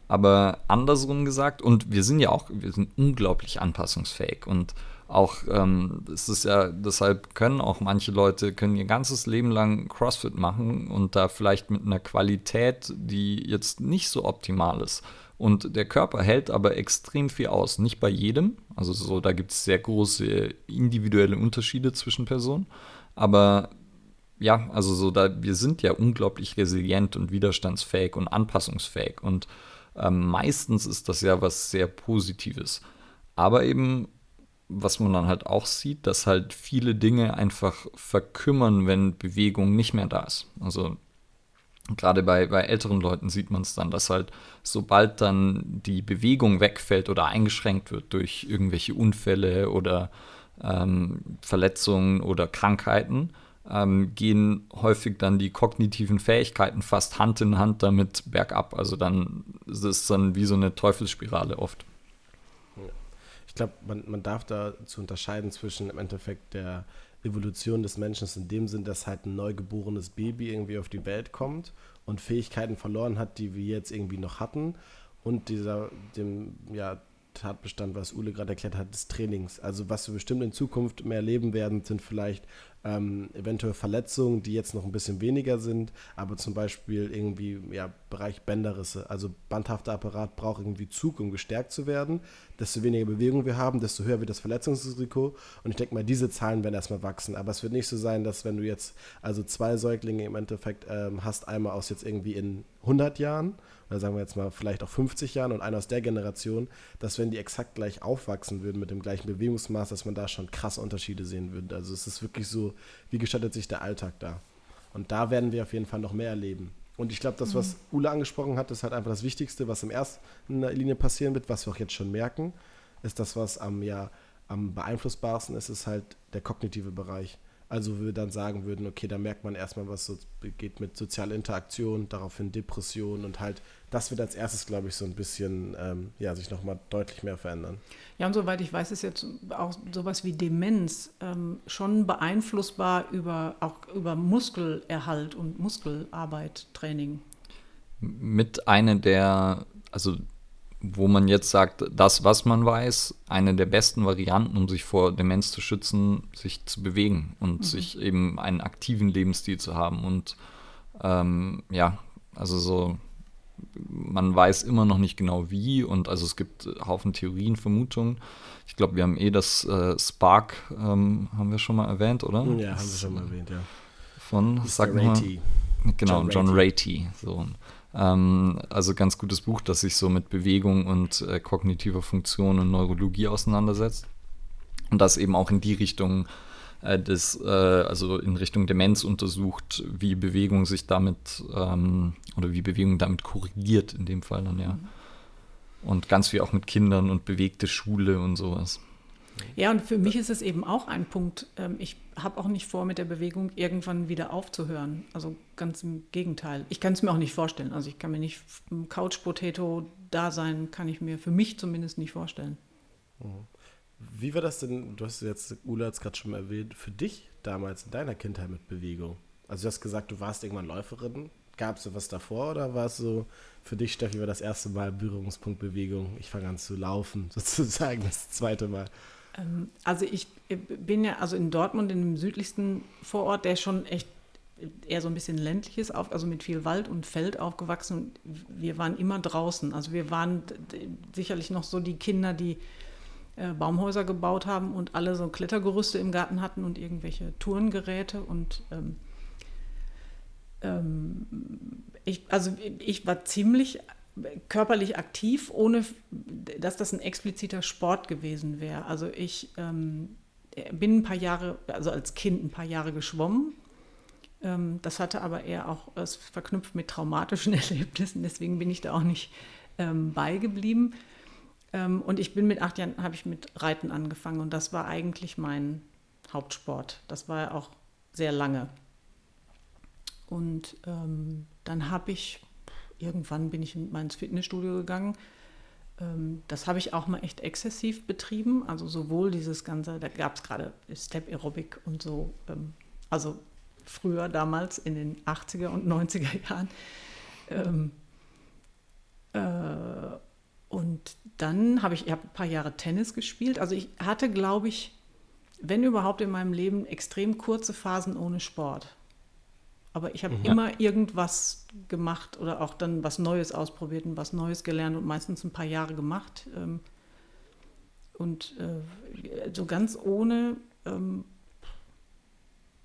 Aber andersrum gesagt, und wir sind ja auch, wir sind unglaublich anpassungsfähig und auch, ähm, es ist ja, deshalb können auch manche Leute, können ihr ganzes Leben lang CrossFit machen und da vielleicht mit einer Qualität, die jetzt nicht so optimal ist. Und der Körper hält aber extrem viel aus. Nicht bei jedem, also so, da gibt es sehr große individuelle Unterschiede zwischen Personen. Aber ja, also so, da, wir sind ja unglaublich resilient und widerstandsfähig und anpassungsfähig. Und ähm, meistens ist das ja was sehr Positives. Aber eben, was man dann halt auch sieht, dass halt viele Dinge einfach verkümmern, wenn Bewegung nicht mehr da ist. Also gerade bei, bei älteren Leuten sieht man es dann, dass halt sobald dann die Bewegung wegfällt oder eingeschränkt wird durch irgendwelche Unfälle oder ähm, Verletzungen oder Krankheiten, ähm, gehen häufig dann die kognitiven Fähigkeiten fast Hand in Hand damit bergab. Also dann ist es dann wie so eine Teufelsspirale oft. Ich glaube, man, man darf da zu unterscheiden zwischen im Endeffekt der Evolution des Menschen in dem Sinn, dass halt ein neugeborenes Baby irgendwie auf die Welt kommt und Fähigkeiten verloren hat, die wir jetzt irgendwie noch hatten und dieser dem ja Tatbestand, was Ule gerade erklärt hat, des Trainings. Also was wir bestimmt in Zukunft mehr erleben werden, sind vielleicht ähm, eventuell Verletzungen, die jetzt noch ein bisschen weniger sind, aber zum Beispiel irgendwie ja, Bereich Bänderrisse. Also bandhafter Apparat braucht irgendwie Zug, um gestärkt zu werden. Desto weniger Bewegung wir haben, desto höher wird das Verletzungsrisiko. Und ich denke mal, diese Zahlen werden erstmal wachsen. Aber es wird nicht so sein, dass wenn du jetzt also zwei Säuglinge im Endeffekt ähm, hast, einmal aus jetzt irgendwie in 100 Jahren oder sagen wir jetzt mal vielleicht auch 50 Jahren und einer aus der Generation, dass wenn die exakt gleich aufwachsen würden mit dem gleichen Bewegungsmaß, dass man da schon krasse Unterschiede sehen würde. Also es ist wirklich so, wie gestaltet sich der Alltag da? Und da werden wir auf jeden Fall noch mehr erleben. Und ich glaube, das, was mhm. Ula angesprochen hat, ist halt einfach das Wichtigste, was in erster Linie passieren wird, was wir auch jetzt schon merken, ist das, was am, ja, am beeinflussbarsten ist, ist halt der kognitive Bereich. Also wir dann sagen würden, okay, da merkt man erstmal, was so geht mit sozialer Interaktion, daraufhin Depression und halt, das wird als erstes, glaube ich, so ein bisschen, ähm, ja, sich nochmal deutlich mehr verändern. Ja, und soweit ich weiß, ist jetzt auch sowas wie Demenz ähm, schon beeinflussbar über, auch über Muskelerhalt und Muskelarbeit, Training. Mit einer der, also wo man jetzt sagt, das, was man weiß, eine der besten Varianten, um sich vor Demenz zu schützen, sich zu bewegen und mhm. sich eben einen aktiven Lebensstil zu haben. Und ähm, ja, also so, man weiß immer noch nicht genau wie und also es gibt Haufen Theorien, Vermutungen. Ich glaube, wir haben eh das äh, Spark, ähm, haben wir schon mal erwähnt, oder? Ja, haben wir schon mal erwähnt, ja. Von, sag mal, genau, John, John Ratey. So. Ähm, also ganz gutes Buch, das sich so mit Bewegung und äh, kognitiver Funktion und Neurologie auseinandersetzt. Und das eben auch in die Richtung äh, des, äh, also in Richtung Demenz untersucht, wie Bewegung sich damit ähm, oder wie Bewegung damit korrigiert, in dem Fall dann ja. Mhm. Und ganz viel auch mit Kindern und bewegte Schule und sowas. Ja, und für mich ist es eben auch ein Punkt. Ähm, ich habe auch nicht vor, mit der Bewegung irgendwann wieder aufzuhören. Also ganz im Gegenteil. Ich kann es mir auch nicht vorstellen. Also ich kann mir nicht Couch Potato da sein, kann ich mir für mich zumindest nicht vorstellen. Mhm. Wie war das denn, du hast jetzt, Ula hat es gerade schon mal erwähnt, für dich damals in deiner Kindheit mit Bewegung? Also du hast gesagt, du warst irgendwann Läuferin. Gab es so was davor oder war es so für dich, Steffi, war das erste Mal Berührungspunkt Bewegung? Ich fange an zu laufen, (laughs) sozusagen das zweite Mal. Ähm, also ich äh, bin ja also in Dortmund, in dem südlichsten Vorort, der schon echt eher so ein bisschen ländliches, also mit viel Wald und Feld aufgewachsen. Wir waren immer draußen. Also wir waren sicherlich noch so die Kinder, die äh, Baumhäuser gebaut haben und alle so Klettergerüste im Garten hatten und irgendwelche Tourengeräte. Und ähm, ähm, ich, also ich war ziemlich körperlich aktiv, ohne dass das ein expliziter Sport gewesen wäre. Also ich ähm, bin ein paar Jahre, also als Kind ein paar Jahre geschwommen. Ähm, das hatte aber eher auch es verknüpft mit traumatischen (laughs) Erlebnissen, deswegen bin ich da auch nicht ähm, beigeblieben. Ähm, und ich bin mit acht Jahren, habe ich mit Reiten angefangen und das war eigentlich mein Hauptsport. Das war auch sehr lange. Und ähm, dann habe ich irgendwann bin ich mal ins Fitnessstudio gegangen. Ähm, das habe ich auch mal echt exzessiv betrieben. Also sowohl dieses Ganze, da gab es gerade Step Aerobic und so, ähm, also früher damals in den 80er und 90er Jahren. Ähm, äh, und dann habe ich, ich hab ein paar Jahre Tennis gespielt. Also ich hatte, glaube ich, wenn überhaupt in meinem Leben extrem kurze Phasen ohne Sport. Aber ich habe mhm. immer irgendwas gemacht oder auch dann was Neues ausprobiert und was Neues gelernt und meistens ein paar Jahre gemacht. Ähm, und äh, so ganz ohne, ähm,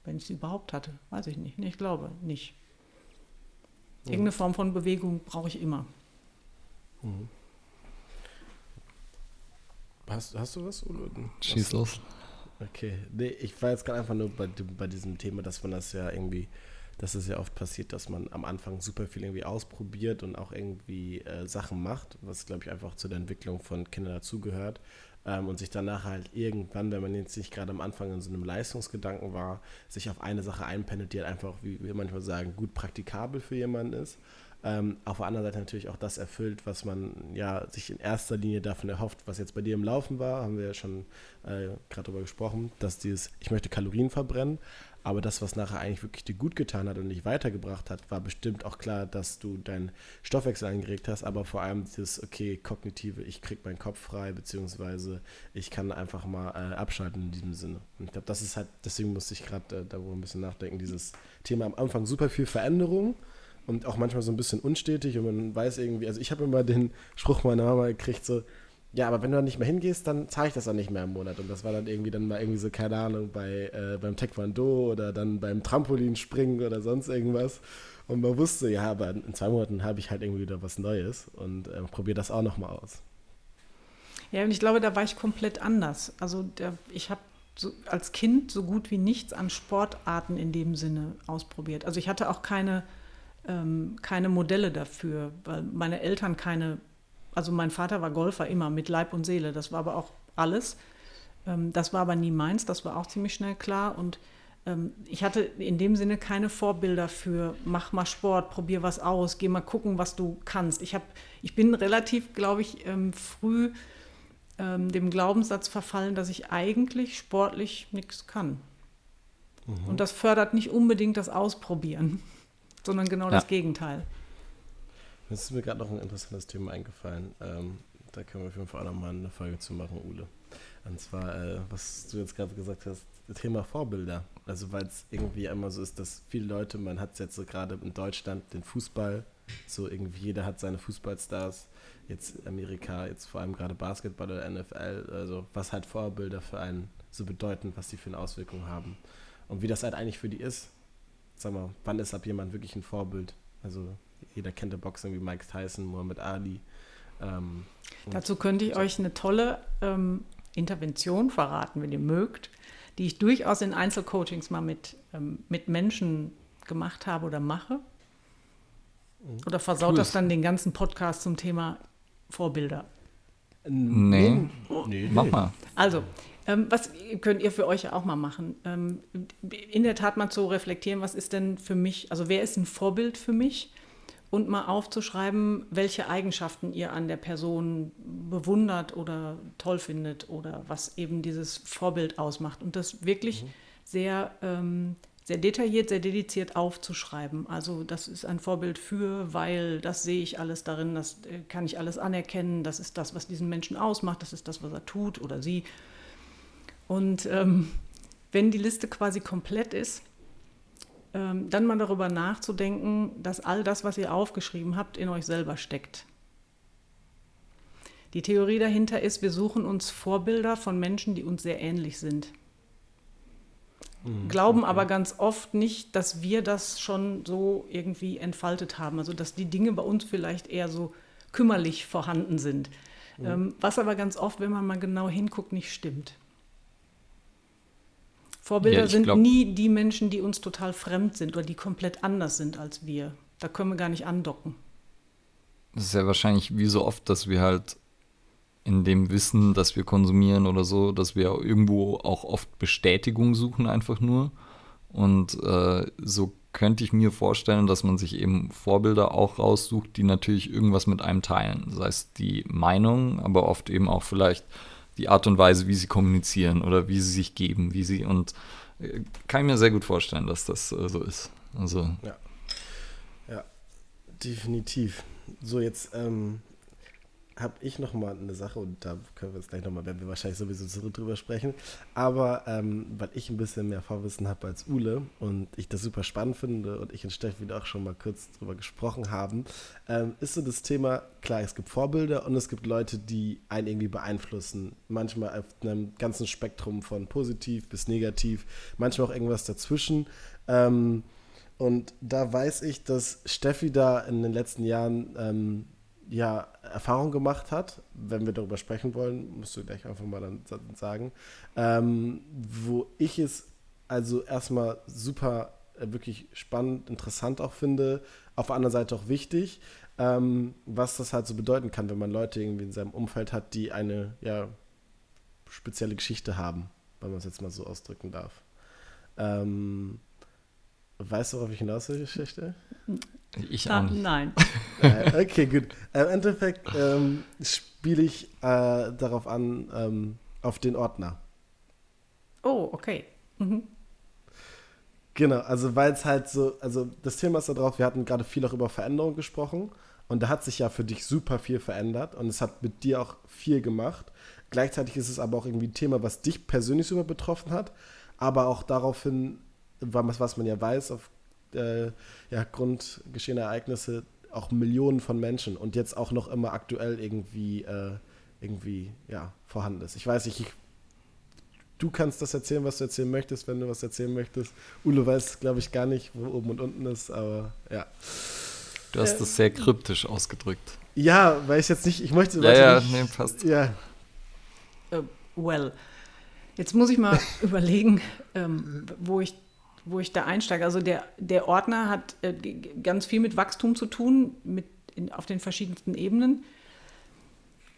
wenn ich sie überhaupt hatte, weiß ich nicht. Ich glaube nicht. Mhm. Irgendeine Form von Bewegung brauche ich immer. Mhm. Hast, hast du was? Schieß los. Okay, nee, ich war jetzt gerade einfach nur bei, bei diesem Thema, dass man das ja irgendwie dass es ja oft passiert, dass man am Anfang super viel irgendwie ausprobiert und auch irgendwie äh, Sachen macht, was glaube ich einfach zu der Entwicklung von Kindern dazugehört. Ähm, und sich danach halt irgendwann, wenn man jetzt nicht gerade am Anfang in so einem Leistungsgedanken war, sich auf eine Sache einpendelt, die halt einfach, wie wir manchmal sagen, gut praktikabel für jemanden ist. Ähm, auf der anderen Seite natürlich auch das erfüllt, was man ja sich in erster Linie davon erhofft, was jetzt bei dir im Laufen war, haben wir ja schon äh, gerade darüber gesprochen, dass dieses, ich möchte Kalorien verbrennen, aber das, was nachher eigentlich wirklich dir gut getan hat und dich weitergebracht hat, war bestimmt auch klar, dass du deinen Stoffwechsel angeregt hast, aber vor allem dieses, okay, kognitive, ich krieg meinen Kopf frei, beziehungsweise ich kann einfach mal äh, abschalten in diesem Sinne. Und ich glaube, das ist halt, deswegen musste ich gerade äh, darüber ein bisschen nachdenken, dieses Thema am Anfang super viel Veränderung und auch manchmal so ein bisschen unstetig und man weiß irgendwie, also ich habe immer den Spruch meiner Mama gekriegt, so, ja, aber wenn du dann nicht mehr hingehst, dann zahle ich das dann nicht mehr im Monat. Und das war dann irgendwie dann mal irgendwie so, keine Ahnung, bei, äh, beim Taekwondo oder dann beim Trampolinspringen oder sonst irgendwas. Und man wusste, ja, aber in zwei Monaten habe ich halt irgendwie wieder was Neues und äh, probiere das auch nochmal aus. Ja, und ich glaube, da war ich komplett anders. Also der, ich habe so, als Kind so gut wie nichts an Sportarten in dem Sinne ausprobiert. Also ich hatte auch keine ähm, keine Modelle dafür, weil meine Eltern keine, also mein Vater war Golfer immer mit Leib und Seele, das war aber auch alles. Ähm, das war aber nie meins, das war auch ziemlich schnell klar und ähm, ich hatte in dem Sinne keine Vorbilder für mach mal Sport, probier was aus, geh mal gucken, was du kannst. Ich, hab, ich bin relativ, glaube ich, ähm, früh ähm, dem Glaubenssatz verfallen, dass ich eigentlich sportlich nichts kann. Mhm. Und das fördert nicht unbedingt das Ausprobieren, sondern genau ja. das Gegenteil. Jetzt ist mir gerade noch ein interessantes Thema eingefallen. Ähm, da können wir auf jeden Fall auch nochmal eine Folge zu machen, Ule. Und zwar, äh, was du jetzt gerade gesagt hast, das Thema Vorbilder. Also weil es irgendwie einmal so ist, dass viele Leute, man hat es jetzt so gerade in Deutschland, den Fußball, so irgendwie jeder hat seine Fußballstars, jetzt Amerika, jetzt vor allem gerade Basketball oder NFL, also was halt Vorbilder für einen so bedeuten, was die für eine Auswirkung haben. Und wie das halt eigentlich für die ist. Sag mal, wann ist ab jemand wirklich ein Vorbild? Also jeder kennt der Boxen wie Mike Tyson, Muhammad Ali. Ähm, Dazu könnte ich so. euch eine tolle ähm, Intervention verraten, wenn ihr mögt, die ich durchaus in Einzelcoachings mal mit, ähm, mit Menschen gemacht habe oder mache. Mhm. Oder versaut cool. das dann den ganzen Podcast zum Thema Vorbilder? Nee, nee, mach mal. Also, ähm, was könnt ihr für euch ja auch mal machen? Ähm, in der Tat mal zu reflektieren, was ist denn für mich, also wer ist ein Vorbild für mich? und mal aufzuschreiben, welche Eigenschaften ihr an der Person bewundert oder toll findet oder was eben dieses Vorbild ausmacht. Und das wirklich mhm. sehr, ähm, sehr detailliert, sehr dediziert aufzuschreiben. Also das ist ein Vorbild für, weil das sehe ich alles darin, das äh, kann ich alles anerkennen, das ist das, was diesen Menschen ausmacht, das ist das, was er tut oder sie. Und ähm, wenn die Liste quasi komplett ist, ähm, dann mal darüber nachzudenken, dass all das, was ihr aufgeschrieben habt, in euch selber steckt. Die Theorie dahinter ist, wir suchen uns Vorbilder von Menschen, die uns sehr ähnlich sind. Mhm, Glauben okay. aber ganz oft nicht, dass wir das schon so irgendwie entfaltet haben. Also dass die Dinge bei uns vielleicht eher so kümmerlich vorhanden sind. Mhm. Ähm, was aber ganz oft, wenn man mal genau hinguckt, nicht stimmt. Vorbilder ja, sind glaub, nie die Menschen, die uns total fremd sind oder die komplett anders sind als wir. Da können wir gar nicht andocken. Das ist ja wahrscheinlich wie so oft, dass wir halt in dem Wissen, dass wir konsumieren oder so, dass wir irgendwo auch oft Bestätigung suchen, einfach nur. Und äh, so könnte ich mir vorstellen, dass man sich eben Vorbilder auch raussucht, die natürlich irgendwas mit einem teilen. Sei es die Meinung, aber oft eben auch vielleicht die Art und Weise, wie sie kommunizieren oder wie sie sich geben, wie sie und äh, kann ich mir sehr gut vorstellen, dass das äh, so ist. Also ja, ja, definitiv. So jetzt ähm, habe ich noch mal eine Sache und da können wir jetzt gleich noch mal, werden wir wahrscheinlich sowieso drüber sprechen. Aber ähm, weil ich ein bisschen mehr Vorwissen habe als Ule und ich das super spannend finde und ich und Steffi da auch schon mal kurz drüber gesprochen haben, ähm, ist so das Thema, klar, es gibt Vorbilder und es gibt Leute, die einen irgendwie beeinflussen. Manchmal auf einem ganzen Spektrum von positiv bis negativ, manchmal auch irgendwas dazwischen. Ähm, und da weiß ich, dass Steffi da in den letzten Jahren ähm, ja, Erfahrung gemacht hat, wenn wir darüber sprechen wollen, musst du gleich einfach mal dann sagen, ähm, wo ich es also erstmal super äh, wirklich spannend, interessant auch finde, auf der anderen Seite auch wichtig, ähm, was das halt so bedeuten kann, wenn man Leute irgendwie in seinem Umfeld hat, die eine ja, spezielle Geschichte haben, wenn man es jetzt mal so ausdrücken darf. Ähm, weißt du, worauf ich hinaus will, Geschichte? Ich auch nicht. Nein. (laughs) Äh, okay, gut. Im Endeffekt ähm, spiele ich äh, darauf an, ähm, auf den Ordner. Oh, okay. Mhm. Genau, also weil es halt so, also das Thema ist da drauf, wir hatten gerade viel auch über Veränderung gesprochen und da hat sich ja für dich super viel verändert und es hat mit dir auch viel gemacht. Gleichzeitig ist es aber auch irgendwie ein Thema, was dich persönlich super betroffen hat, aber auch daraufhin, was man ja weiß, auf äh, ja, grundgeschehene Ereignisse auch Millionen von Menschen und jetzt auch noch immer aktuell irgendwie, äh, irgendwie ja, vorhanden ist. Ich weiß nicht, ich, du kannst das erzählen, was du erzählen möchtest, wenn du was erzählen möchtest. Ulle weiß, glaube ich, gar nicht, wo oben und unten ist, aber ja. Du hast äh, das sehr kryptisch ausgedrückt. Ja, weil ich jetzt nicht, ich möchte. Ja, ja, nicht, nee, passt. Ja. Uh, well, jetzt muss ich mal (laughs) überlegen, ähm, wo ich wo ich da einsteige. Also der, der Ordner hat äh, ganz viel mit Wachstum zu tun, mit in, auf den verschiedensten Ebenen.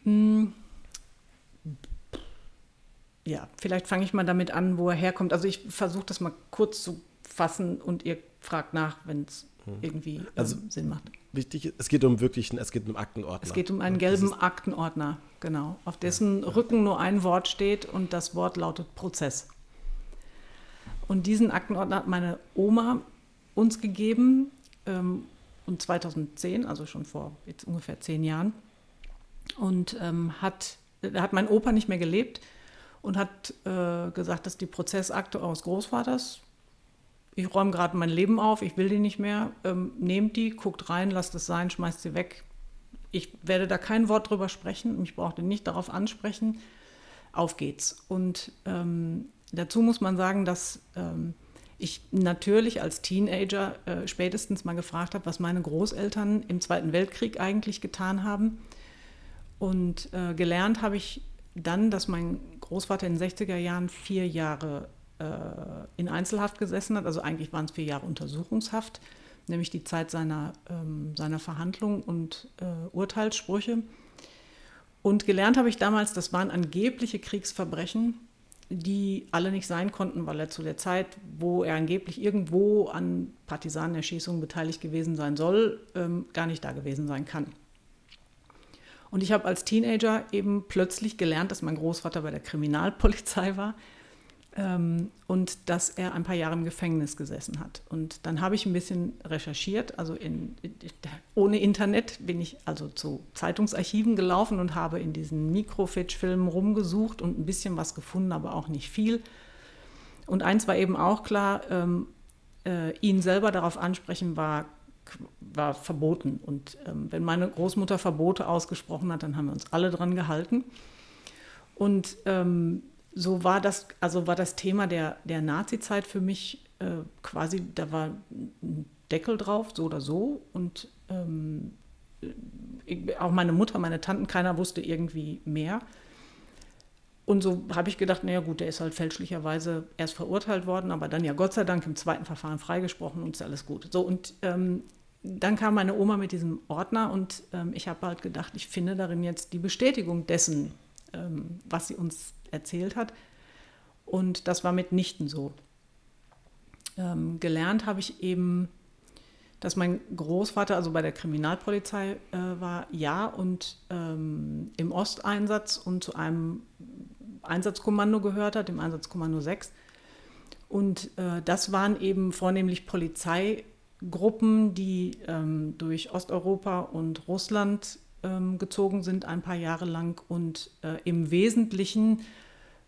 Hm. Ja, vielleicht fange ich mal damit an, wo er herkommt. Also ich versuche das mal kurz zu fassen und ihr fragt nach, wenn es hm. irgendwie ähm, also, Sinn macht. Wichtig, es geht um wirklich, es geht um Aktenordner. Es geht um einen gelben Aktenordner, genau, auf dessen Rücken nur ein Wort steht und das Wort lautet Prozess. Und diesen Aktenordner hat meine Oma uns gegeben ähm, und 2010, also schon vor jetzt ungefähr zehn Jahren. Und ähm, hat, da hat mein Opa nicht mehr gelebt und hat äh, gesagt, dass die Prozessakte eures Großvaters, ich räume gerade mein Leben auf, ich will die nicht mehr, ähm, nehmt die, guckt rein, lasst es sein, schmeißt sie weg. Ich werde da kein Wort drüber sprechen, ich brauchte nicht darauf ansprechen. Auf geht's. Und ähm, dazu muss man sagen, dass ähm, ich natürlich als Teenager äh, spätestens mal gefragt habe, was meine Großeltern im Zweiten Weltkrieg eigentlich getan haben. Und äh, gelernt habe ich dann, dass mein Großvater in den 60er Jahren vier Jahre äh, in Einzelhaft gesessen hat. Also eigentlich waren es vier Jahre Untersuchungshaft, nämlich die Zeit seiner, ähm, seiner Verhandlung und äh, Urteilssprüche. Und gelernt habe ich damals, das waren angebliche Kriegsverbrechen die alle nicht sein konnten, weil er zu der Zeit, wo er angeblich irgendwo an Partisanenerschießungen beteiligt gewesen sein soll, ähm, gar nicht da gewesen sein kann. Und ich habe als Teenager eben plötzlich gelernt, dass mein Großvater bei der Kriminalpolizei war und dass er ein paar Jahre im Gefängnis gesessen hat. Und dann habe ich ein bisschen recherchiert, also in, ohne Internet bin ich also zu Zeitungsarchiven gelaufen und habe in diesen Mikrofitch-Filmen rumgesucht und ein bisschen was gefunden, aber auch nicht viel. Und eins war eben auch klar, ähm, äh, ihn selber darauf ansprechen war, war verboten. Und ähm, wenn meine Großmutter Verbote ausgesprochen hat, dann haben wir uns alle dran gehalten. Und ähm, so war das, also war das Thema der, der Nazi-Zeit für mich äh, quasi, da war ein Deckel drauf, so oder so. Und ähm, ich, auch meine Mutter, meine Tanten, keiner wusste irgendwie mehr. Und so habe ich gedacht, naja gut, der ist halt fälschlicherweise erst verurteilt worden, aber dann ja Gott sei Dank im zweiten Verfahren freigesprochen und ist alles gut. So, und ähm, dann kam meine Oma mit diesem Ordner und ähm, ich habe halt gedacht, ich finde darin jetzt die Bestätigung dessen, ähm, was sie uns erzählt hat. Und das war mitnichten so. Ähm, gelernt habe ich eben, dass mein Großvater also bei der Kriminalpolizei äh, war, ja, und ähm, im Osteinsatz und zu einem Einsatzkommando gehört hat, dem Einsatzkommando 6. Und äh, das waren eben vornehmlich Polizeigruppen, die ähm, durch Osteuropa und Russland ähm, gezogen sind, ein paar Jahre lang und äh, im Wesentlichen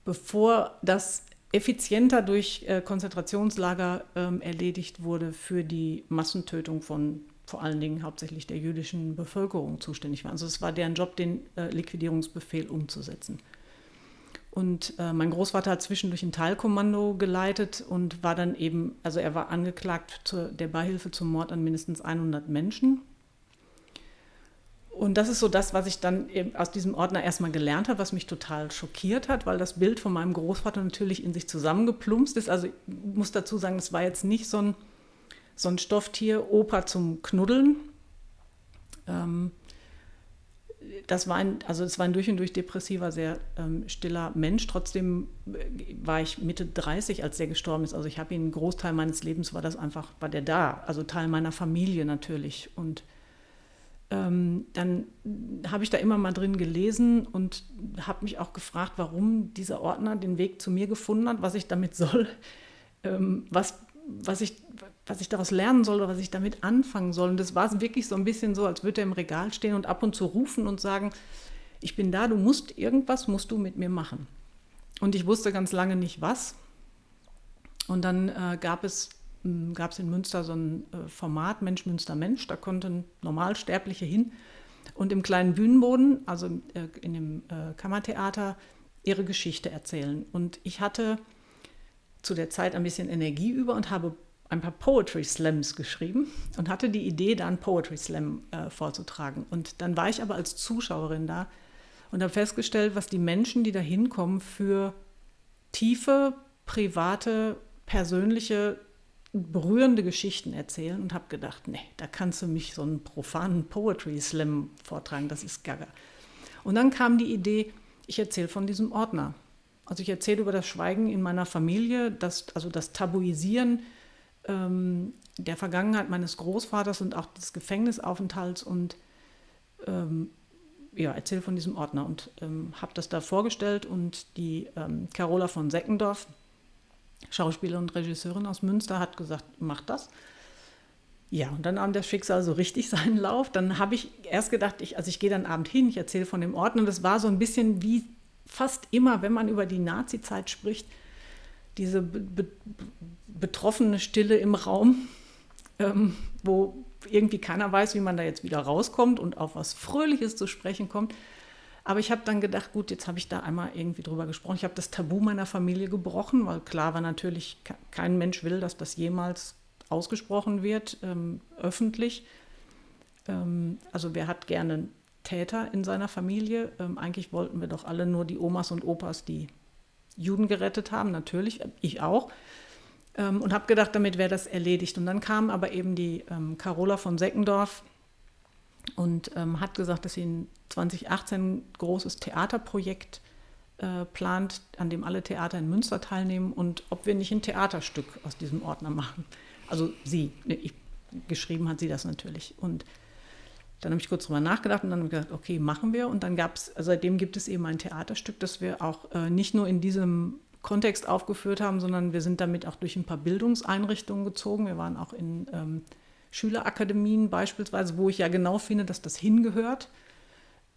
bevor das effizienter durch äh, Konzentrationslager ähm, erledigt wurde, für die Massentötung von vor allen Dingen hauptsächlich der jüdischen Bevölkerung zuständig war. Also es war deren Job, den äh, Liquidierungsbefehl umzusetzen. Und äh, mein Großvater hat zwischendurch ein Teilkommando geleitet und war dann eben, also er war angeklagt zur, der Beihilfe zum Mord an mindestens 100 Menschen und das ist so das, was ich dann aus diesem Ordner erstmal gelernt habe, was mich total schockiert hat, weil das Bild von meinem Großvater natürlich in sich zusammengeplumpst ist. Also ich muss dazu sagen, es war jetzt nicht so ein, so ein Stofftier, Opa zum Knuddeln. Ähm, das war ein, also es war ein durch und durch depressiver, sehr ähm, stiller Mensch. Trotzdem äh, war ich Mitte 30, als der gestorben ist. Also ich habe ihn einen Großteil meines Lebens war das einfach, war der da. Also Teil meiner Familie natürlich. Und ähm, dann habe ich da immer mal drin gelesen und habe mich auch gefragt, warum dieser Ordner den Weg zu mir gefunden hat, was ich damit soll, ähm, was, was, ich, was ich daraus lernen soll oder was ich damit anfangen soll. Und das war wirklich so ein bisschen so, als würde er im Regal stehen und ab und zu rufen und sagen, ich bin da, du musst irgendwas, musst du mit mir machen. Und ich wusste ganz lange nicht was. Und dann äh, gab es gab es in Münster so ein äh, Format Mensch, Münster, Mensch. Da konnten Normalsterbliche hin und im kleinen Bühnenboden, also äh, in dem äh, Kammertheater, ihre Geschichte erzählen. Und ich hatte zu der Zeit ein bisschen Energie über und habe ein paar Poetry Slams geschrieben und hatte die Idee, da einen Poetry Slam vorzutragen. Und dann war ich aber als Zuschauerin da und habe festgestellt, was die Menschen, die da hinkommen, für tiefe, private, persönliche berührende Geschichten erzählen und habe gedacht, nee, da kannst du mich so einen profanen Poetry Slam vortragen, das ist gaga. Und dann kam die Idee, ich erzähle von diesem Ordner. Also ich erzähle über das Schweigen in meiner Familie, das, also das Tabuisieren ähm, der Vergangenheit meines Großvaters und auch des Gefängnisaufenthalts und ähm, ja, erzähle von diesem Ordner und ähm, habe das da vorgestellt und die ähm, Carola von Seckendorf, Schauspielerin und Regisseurin aus Münster, hat gesagt, mach das. Ja, und dann nahm das Schicksal so richtig (laughs) seinen Lauf. Dann habe ich erst gedacht, ich, also ich gehe dann Abend hin, ich erzähle von dem Ordner. Und das war so ein bisschen wie fast immer, wenn man über die Nazi-Zeit spricht, diese be be betroffene Stille im Raum, (laughs) ähm, wo irgendwie keiner weiß, wie man da jetzt wieder rauskommt und auf was Fröhliches zu sprechen kommt. Aber ich habe dann gedacht, gut, jetzt habe ich da einmal irgendwie drüber gesprochen. Ich habe das Tabu meiner Familie gebrochen, weil klar war natürlich, kein Mensch will, dass das jemals ausgesprochen wird, ähm, öffentlich. Ähm, also wer hat gerne Täter in seiner Familie? Ähm, eigentlich wollten wir doch alle nur die Omas und Opas, die Juden gerettet haben, natürlich, ich auch. Ähm, und habe gedacht, damit wäre das erledigt. Und dann kam aber eben die ähm, Carola von Seckendorf und ähm, hat gesagt, dass sie in 2018 ein großes Theaterprojekt äh, plant, an dem alle Theater in Münster teilnehmen und ob wir nicht ein Theaterstück aus diesem Ordner machen. Also sie, ne, ich, geschrieben hat sie das natürlich. Und dann habe ich kurz drüber nachgedacht und dann habe ich gesagt, okay, machen wir. Und dann gab es, also seitdem gibt es eben ein Theaterstück, das wir auch äh, nicht nur in diesem Kontext aufgeführt haben, sondern wir sind damit auch durch ein paar Bildungseinrichtungen gezogen. Wir waren auch in ähm, Schülerakademien beispielsweise, wo ich ja genau finde, dass das hingehört,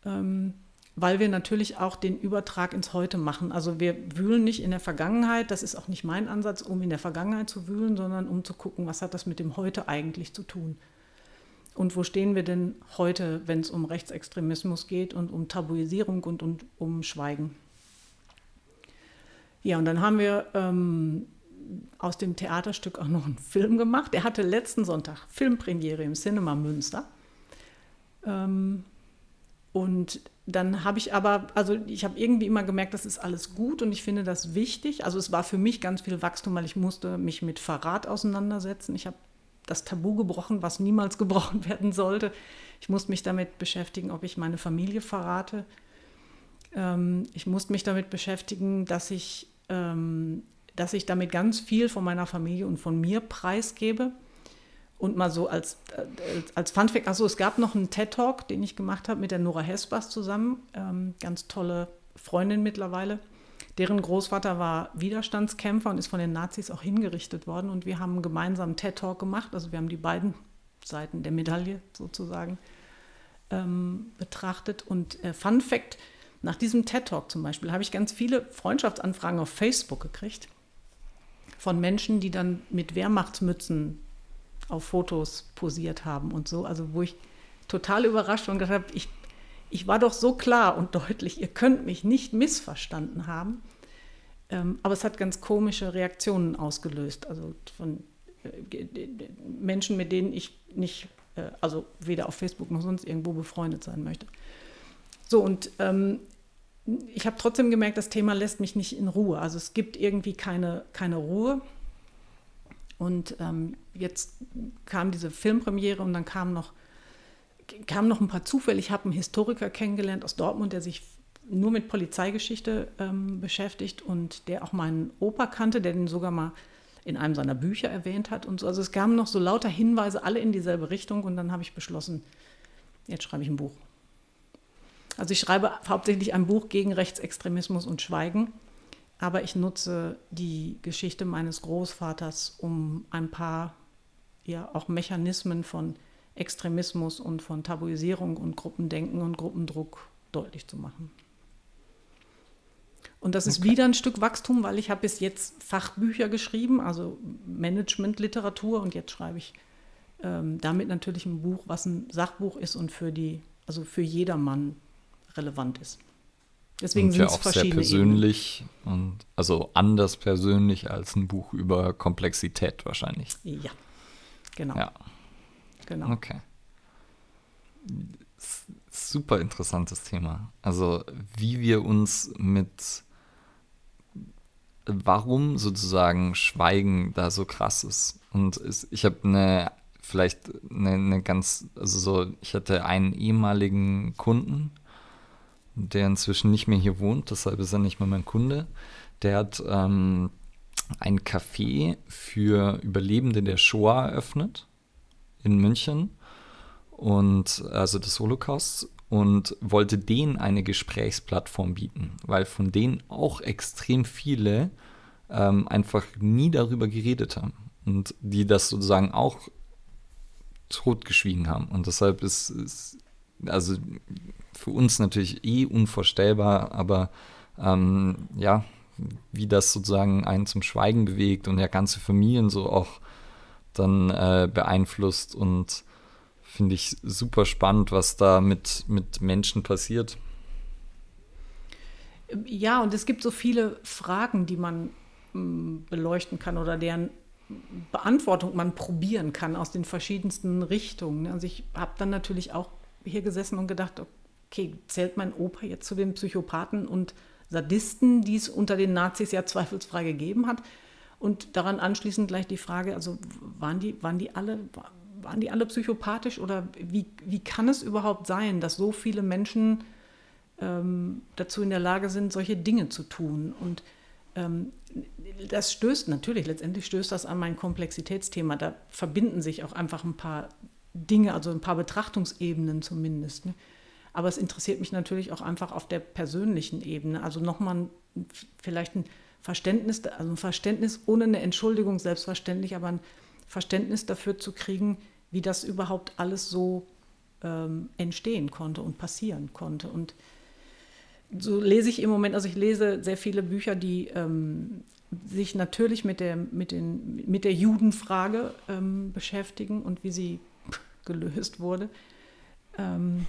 ähm, weil wir natürlich auch den Übertrag ins Heute machen. Also wir wühlen nicht in der Vergangenheit, das ist auch nicht mein Ansatz, um in der Vergangenheit zu wühlen, sondern um zu gucken, was hat das mit dem Heute eigentlich zu tun. Und wo stehen wir denn heute, wenn es um Rechtsextremismus geht und um Tabuisierung und, und um Schweigen? Ja, und dann haben wir ähm, aus dem Theaterstück auch noch einen Film gemacht. Der hatte letzten Sonntag Filmpremiere im Cinema Münster. Ähm, und dann habe ich aber, also ich habe irgendwie immer gemerkt, das ist alles gut und ich finde das wichtig. Also es war für mich ganz viel Wachstum, weil ich musste mich mit Verrat auseinandersetzen. Ich habe das Tabu gebrochen, was niemals (laughs) gebrochen werden sollte. Ich musste mich damit beschäftigen, ob ich meine Familie verrate. Ähm, ich musste mich damit beschäftigen, dass ich, ähm, dass ich damit ganz viel von meiner Familie und von mir preisgebe. Und mal so als, äh, als Funfact, also es gab noch einen TED-Talk, den ich gemacht habe mit der Nora Hesbas zusammen, ähm, ganz tolle Freundin mittlerweile. Deren Großvater war Widerstandskämpfer und ist von den Nazis auch hingerichtet worden. Und wir haben gemeinsam einen TED-Talk gemacht. Also wir haben die beiden Seiten der Medaille sozusagen ähm, betrachtet. Und äh, Fun Fact, nach diesem TED-Talk zum Beispiel habe ich ganz viele Freundschaftsanfragen auf Facebook gekriegt von Menschen, die dann mit Wehrmachtsmützen auf Fotos posiert haben und so. Also wo ich total überrascht und gedacht habe, ich, ich war doch so klar und deutlich, ihr könnt mich nicht missverstanden haben. Ähm, aber es hat ganz komische Reaktionen ausgelöst. Also von äh, Menschen, mit denen ich nicht, äh, also weder auf Facebook noch sonst irgendwo befreundet sein möchte. So, und ähm, ich habe trotzdem gemerkt, das Thema lässt mich nicht in Ruhe. Also es gibt irgendwie keine, keine Ruhe. Und ähm, jetzt kam diese Filmpremiere und dann kamen noch, kamen noch ein paar Zufälle. Ich habe einen Historiker kennengelernt aus Dortmund, der sich nur mit Polizeigeschichte ähm, beschäftigt und der auch meinen Opa kannte, der den sogar mal in einem seiner Bücher erwähnt hat und so. Also es kamen noch so lauter Hinweise, alle in dieselbe Richtung und dann habe ich beschlossen, jetzt schreibe ich ein Buch. Also ich schreibe hauptsächlich ein Buch gegen Rechtsextremismus und Schweigen, aber ich nutze die Geschichte meines Großvaters, um ein paar ja auch Mechanismen von Extremismus und von Tabuisierung und Gruppendenken und Gruppendruck deutlich zu machen. Und das ist wieder ein Stück Wachstum, weil ich habe bis jetzt Fachbücher geschrieben, also Managementliteratur und jetzt schreibe ich ähm, damit natürlich ein Buch, was ein Sachbuch ist und für die, also für jedermann relevant ist. Deswegen sind es ja verschiedene. Sehr persönlich Ebenen. und also anders persönlich als ein Buch über Komplexität wahrscheinlich. Ja, genau. Ja. Genau. Okay. Super interessantes Thema. Also wie wir uns mit warum sozusagen Schweigen da so krass ist. Und es, ich habe eine, vielleicht eine, eine ganz, also so, ich hatte einen ehemaligen Kunden, der inzwischen nicht mehr hier wohnt, deshalb ist er nicht mehr mein Kunde. Der hat ähm, ein Café für Überlebende der Shoah eröffnet in München und also des Holocausts und wollte denen eine Gesprächsplattform bieten, weil von denen auch extrem viele ähm, einfach nie darüber geredet haben und die das sozusagen auch totgeschwiegen haben. Und deshalb ist es also für uns natürlich eh unvorstellbar, aber ähm, ja, wie das sozusagen einen zum Schweigen bewegt und ja ganze Familien so auch dann äh, beeinflusst und finde ich super spannend, was da mit, mit Menschen passiert. Ja, und es gibt so viele Fragen, die man mm, beleuchten kann oder deren Beantwortung man probieren kann aus den verschiedensten Richtungen. Also ich habe dann natürlich auch hier gesessen und gedacht, okay, zählt mein Opa jetzt zu den Psychopathen und Sadisten, die es unter den Nazis ja zweifelsfrei gegeben hat? Und daran anschließend gleich die Frage, also waren die, waren die alle, waren die alle psychopathisch oder wie, wie kann es überhaupt sein, dass so viele Menschen ähm, dazu in der Lage sind, solche Dinge zu tun? Und ähm, das stößt natürlich, letztendlich stößt das an mein Komplexitätsthema. Da verbinden sich auch einfach ein paar Dinge, also ein paar Betrachtungsebenen zumindest. Ne? Aber es interessiert mich natürlich auch einfach auf der persönlichen Ebene. Also nochmal vielleicht ein Verständnis, also ein Verständnis ohne eine Entschuldigung, selbstverständlich, aber ein Verständnis dafür zu kriegen, wie das überhaupt alles so ähm, entstehen konnte und passieren konnte. Und so lese ich im Moment, also ich lese sehr viele Bücher, die ähm, sich natürlich mit der, mit den, mit der Judenfrage ähm, beschäftigen und wie sie gelöst wurde. Ähm,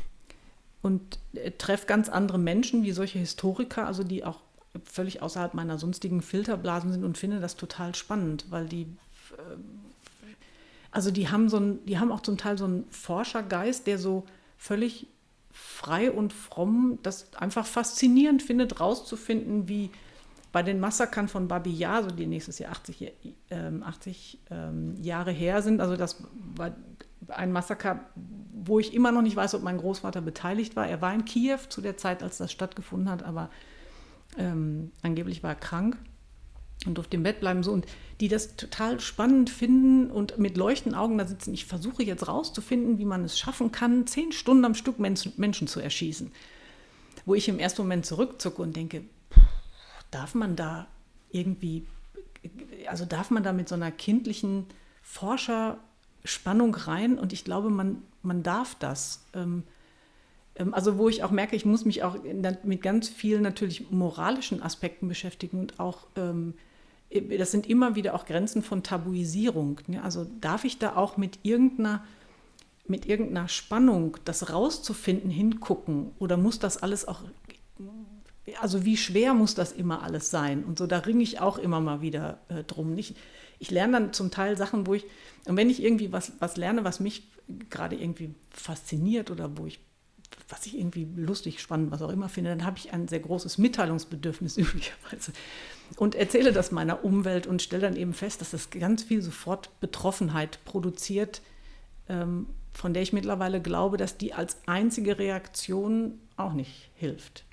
und äh, treffe ganz andere Menschen wie solche Historiker, also die auch völlig außerhalb meiner sonstigen Filterblasen sind und finde das total spannend, weil die, äh, also die haben so ein, die haben auch zum Teil so einen Forschergeist, der so völlig frei und fromm das einfach faszinierend findet, rauszufinden, wie bei den Massakern von Babi Yar, so die nächstes Jahr 80, äh, 80 ähm, Jahre her sind, also das war ein Massaker, wo ich immer noch nicht weiß, ob mein Großvater beteiligt war. Er war in Kiew zu der Zeit, als das stattgefunden hat, aber ähm, angeblich war er krank und durfte im Bett bleiben so und die das total spannend finden und mit leuchtenden Augen da sitzen. Ich versuche jetzt rauszufinden, wie man es schaffen kann, zehn Stunden am Stück Menschen, Menschen zu erschießen. Wo ich im ersten Moment zurückzucke und denke, darf man da irgendwie, also darf man da mit so einer kindlichen Forscherspannung rein? Und ich glaube, man, man darf das. Ähm, ähm, also wo ich auch merke, ich muss mich auch mit ganz vielen natürlich moralischen Aspekten beschäftigen und auch, ähm, das sind immer wieder auch Grenzen von Tabuisierung. Ne? Also darf ich da auch mit irgendeiner, mit irgendeiner Spannung das rauszufinden hingucken oder muss das alles auch, also wie schwer muss das immer alles sein? Und so, da ringe ich auch immer mal wieder äh, drum. Nicht, ich lerne dann zum Teil Sachen, wo ich, und wenn ich irgendwie was, was lerne, was mich gerade irgendwie fasziniert oder wo ich was ich irgendwie lustig, spannend, was auch immer finde, dann habe ich ein sehr großes Mitteilungsbedürfnis (laughs) üblicherweise und erzähle das meiner Umwelt und stelle dann eben fest, dass das ganz viel sofort Betroffenheit produziert, ähm, von der ich mittlerweile glaube, dass die als einzige Reaktion auch nicht hilft.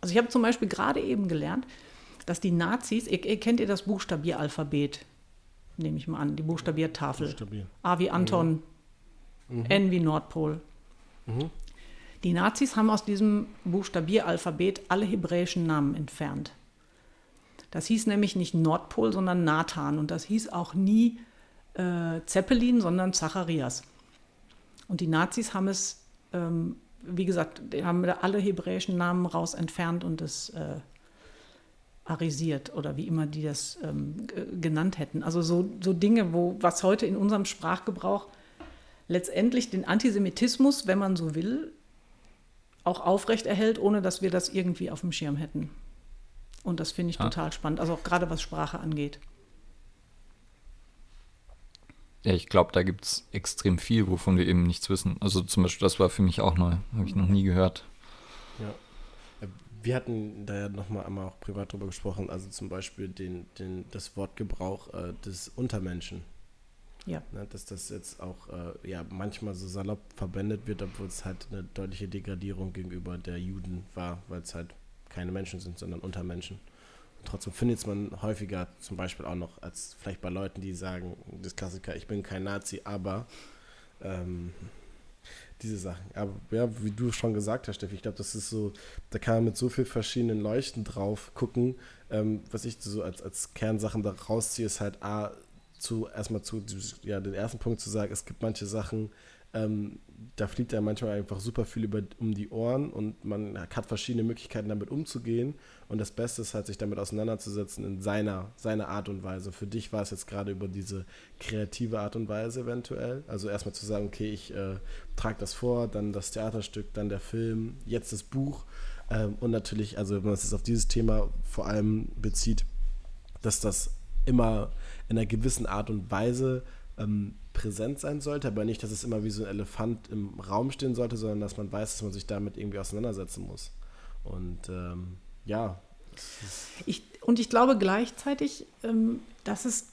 Also ich habe zum Beispiel gerade eben gelernt, dass die Nazis, ihr, ihr kennt ihr das Buchstabieralphabet, nehme ich mal an, die Buchstabiertafel. Buchstabier. A wie Anton, mhm. N wie Nordpol. Mhm. Die Nazis haben aus diesem Buchstabieralphabet alle hebräischen Namen entfernt. Das hieß nämlich nicht Nordpol, sondern Nathan. Und das hieß auch nie äh, Zeppelin, sondern Zacharias. Und die Nazis haben es, ähm, wie gesagt, haben alle hebräischen Namen raus entfernt und es äh, arisiert oder wie immer die das ähm, genannt hätten. Also so, so Dinge, wo was heute in unserem Sprachgebrauch letztendlich den Antisemitismus, wenn man so will, auch aufrechterhält, ohne dass wir das irgendwie auf dem Schirm hätten. Und das finde ich ja. total spannend, also auch gerade was Sprache angeht. Ja, ich glaube, da gibt es extrem viel, wovon wir eben nichts wissen. Also zum Beispiel, das war für mich auch neu, habe ich noch nie gehört. Ja. Wir hatten da ja nochmal einmal auch privat drüber gesprochen, also zum Beispiel den, den, das Wortgebrauch äh, des Untermenschen. Ja. Ne, dass das jetzt auch äh, ja, manchmal so salopp verwendet wird, obwohl es halt eine deutliche Degradierung gegenüber der Juden war, weil es halt keine Menschen sind, sondern Untermenschen. Und trotzdem findet man häufiger zum Beispiel auch noch als vielleicht bei Leuten, die sagen, das Klassiker, ich bin kein Nazi, aber ähm, diese Sachen. Aber ja, wie du schon gesagt hast, Steffi, ich glaube, das ist so, da kann man mit so vielen verschiedenen Leuchten drauf gucken. Ähm, was ich so als, als Kernsachen da rausziehe, ist halt A, zu, erstmal zu, ja, den ersten Punkt zu sagen, es gibt manche Sachen, ähm, da fliegt ja manchmal einfach super viel über, um die Ohren und man hat verschiedene Möglichkeiten damit umzugehen. Und das Beste ist halt, sich damit auseinanderzusetzen in seiner, seiner Art und Weise. Für dich war es jetzt gerade über diese kreative Art und Weise eventuell. Also erstmal zu sagen, okay, ich äh, trage das vor, dann das Theaterstück, dann der Film, jetzt das Buch. Ähm, und natürlich, also wenn man es auf dieses Thema vor allem bezieht, dass das immer in einer gewissen Art und Weise ähm, präsent sein sollte, aber nicht, dass es immer wie so ein Elefant im Raum stehen sollte, sondern dass man weiß, dass man sich damit irgendwie auseinandersetzen muss. Und ähm, ja. Ich, und ich glaube gleichzeitig, ähm, dass es,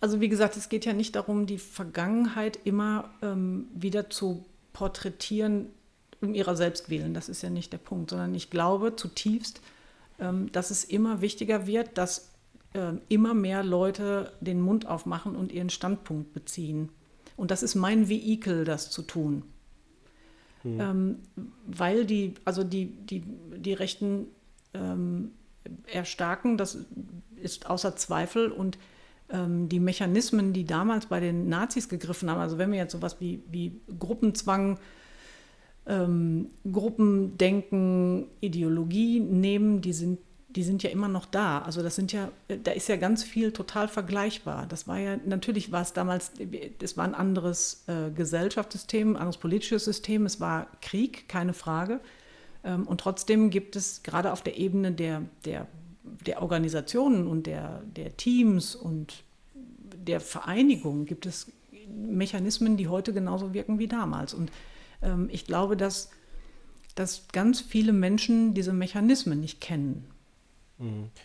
also wie gesagt, es geht ja nicht darum, die Vergangenheit immer ähm, wieder zu porträtieren um ihrer selbst willen. Das ist ja nicht der Punkt, sondern ich glaube zutiefst, ähm, dass es immer wichtiger wird, dass äh, immer mehr Leute den Mund aufmachen und ihren Standpunkt beziehen. Und das ist mein Vehikel, das zu tun. Mhm. Ähm, weil die, also die, die, die Rechten ähm, erstarken, das ist außer Zweifel. Und ähm, die Mechanismen, die damals bei den Nazis gegriffen haben, also wenn wir jetzt sowas wie, wie Gruppenzwang, ähm, Gruppendenken, Ideologie nehmen, die sind die sind ja immer noch da. Also das sind ja, da ist ja ganz viel total vergleichbar. Das war ja, natürlich war es damals, es war ein anderes äh, Gesellschaftssystem, ein anderes politisches System, es war Krieg, keine Frage. Ähm, und trotzdem gibt es gerade auf der Ebene der, der, der Organisationen und der, der Teams und der Vereinigung gibt es Mechanismen, die heute genauso wirken wie damals. Und ähm, ich glaube, dass, dass ganz viele Menschen diese Mechanismen nicht kennen.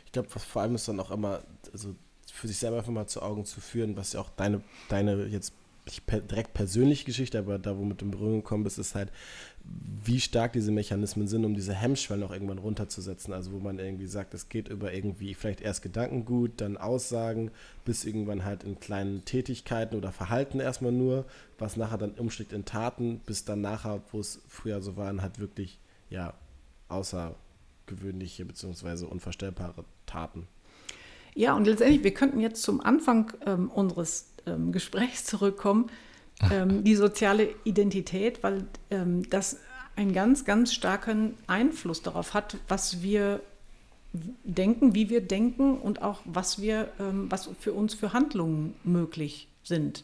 Ich glaube, vor allem ist dann auch immer, also für sich selber einfach mal zu Augen zu führen, was ja auch deine, deine jetzt nicht direkt persönliche Geschichte, aber da, womit du in Berührung gekommen bist, ist halt, wie stark diese Mechanismen sind, um diese Hemmschwellen auch irgendwann runterzusetzen. Also wo man irgendwie sagt, es geht über irgendwie vielleicht erst Gedankengut, dann Aussagen, bis irgendwann halt in kleinen Tätigkeiten oder Verhalten erstmal nur, was nachher dann umschlägt in Taten, bis dann nachher, wo es früher so waren, halt wirklich, ja, außer außergewöhnliche bzw. unvorstellbare Taten. Ja, und letztendlich, wir könnten jetzt zum Anfang ähm, unseres ähm, Gesprächs zurückkommen, ähm, (laughs) die soziale Identität, weil ähm, das einen ganz, ganz starken Einfluss darauf hat, was wir denken, wie wir denken und auch was wir, ähm, was für uns für Handlungen möglich sind.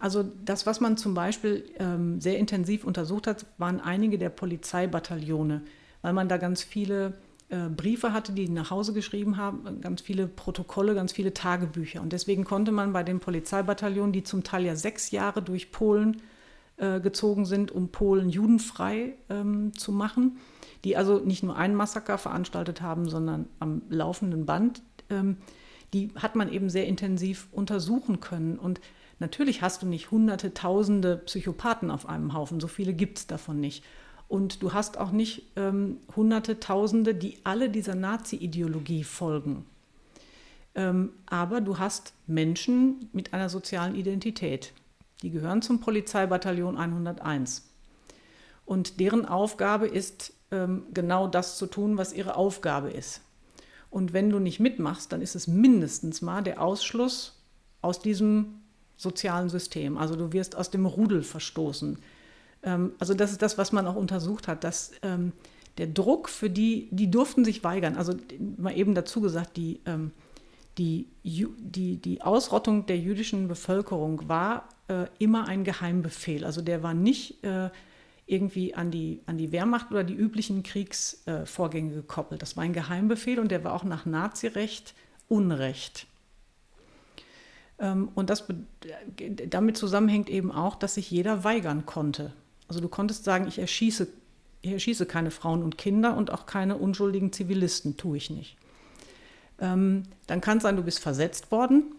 Also das, was man zum Beispiel ähm, sehr intensiv untersucht hat, waren einige der Polizeibataillone, weil man da ganz viele äh, Briefe hatte, die nach Hause geschrieben haben, ganz viele Protokolle, ganz viele Tagebücher. Und deswegen konnte man bei den Polizeibataillonen, die zum Teil ja sechs Jahre durch Polen äh, gezogen sind, um Polen judenfrei ähm, zu machen, die also nicht nur ein Massaker veranstaltet haben, sondern am laufenden Band, ähm, die hat man eben sehr intensiv untersuchen können. Und natürlich hast du nicht hunderte, tausende Psychopathen auf einem Haufen, so viele gibt es davon nicht. Und du hast auch nicht ähm, Hunderte, Tausende, die alle dieser Nazi-Ideologie folgen. Ähm, aber du hast Menschen mit einer sozialen Identität. Die gehören zum Polizeibataillon 101. Und deren Aufgabe ist, ähm, genau das zu tun, was ihre Aufgabe ist. Und wenn du nicht mitmachst, dann ist es mindestens mal der Ausschluss aus diesem sozialen System. Also du wirst aus dem Rudel verstoßen. Ähm, also das ist das, was man auch untersucht hat, dass ähm, der Druck für die, die durften sich weigern. Also mal eben dazu gesagt, die, ähm, die, die, die Ausrottung der jüdischen Bevölkerung war äh, immer ein Geheimbefehl. Also der war nicht äh, irgendwie an die, an die Wehrmacht oder die üblichen Kriegsvorgänge äh, gekoppelt. Das war ein Geheimbefehl und der war auch nach Nazirecht Unrecht. Und das, damit zusammenhängt eben auch, dass sich jeder weigern konnte. Also du konntest sagen, ich erschieße ich erschieße keine Frauen und Kinder und auch keine unschuldigen Zivilisten, tue ich nicht. Ähm, dann kann es sein, du bist versetzt worden,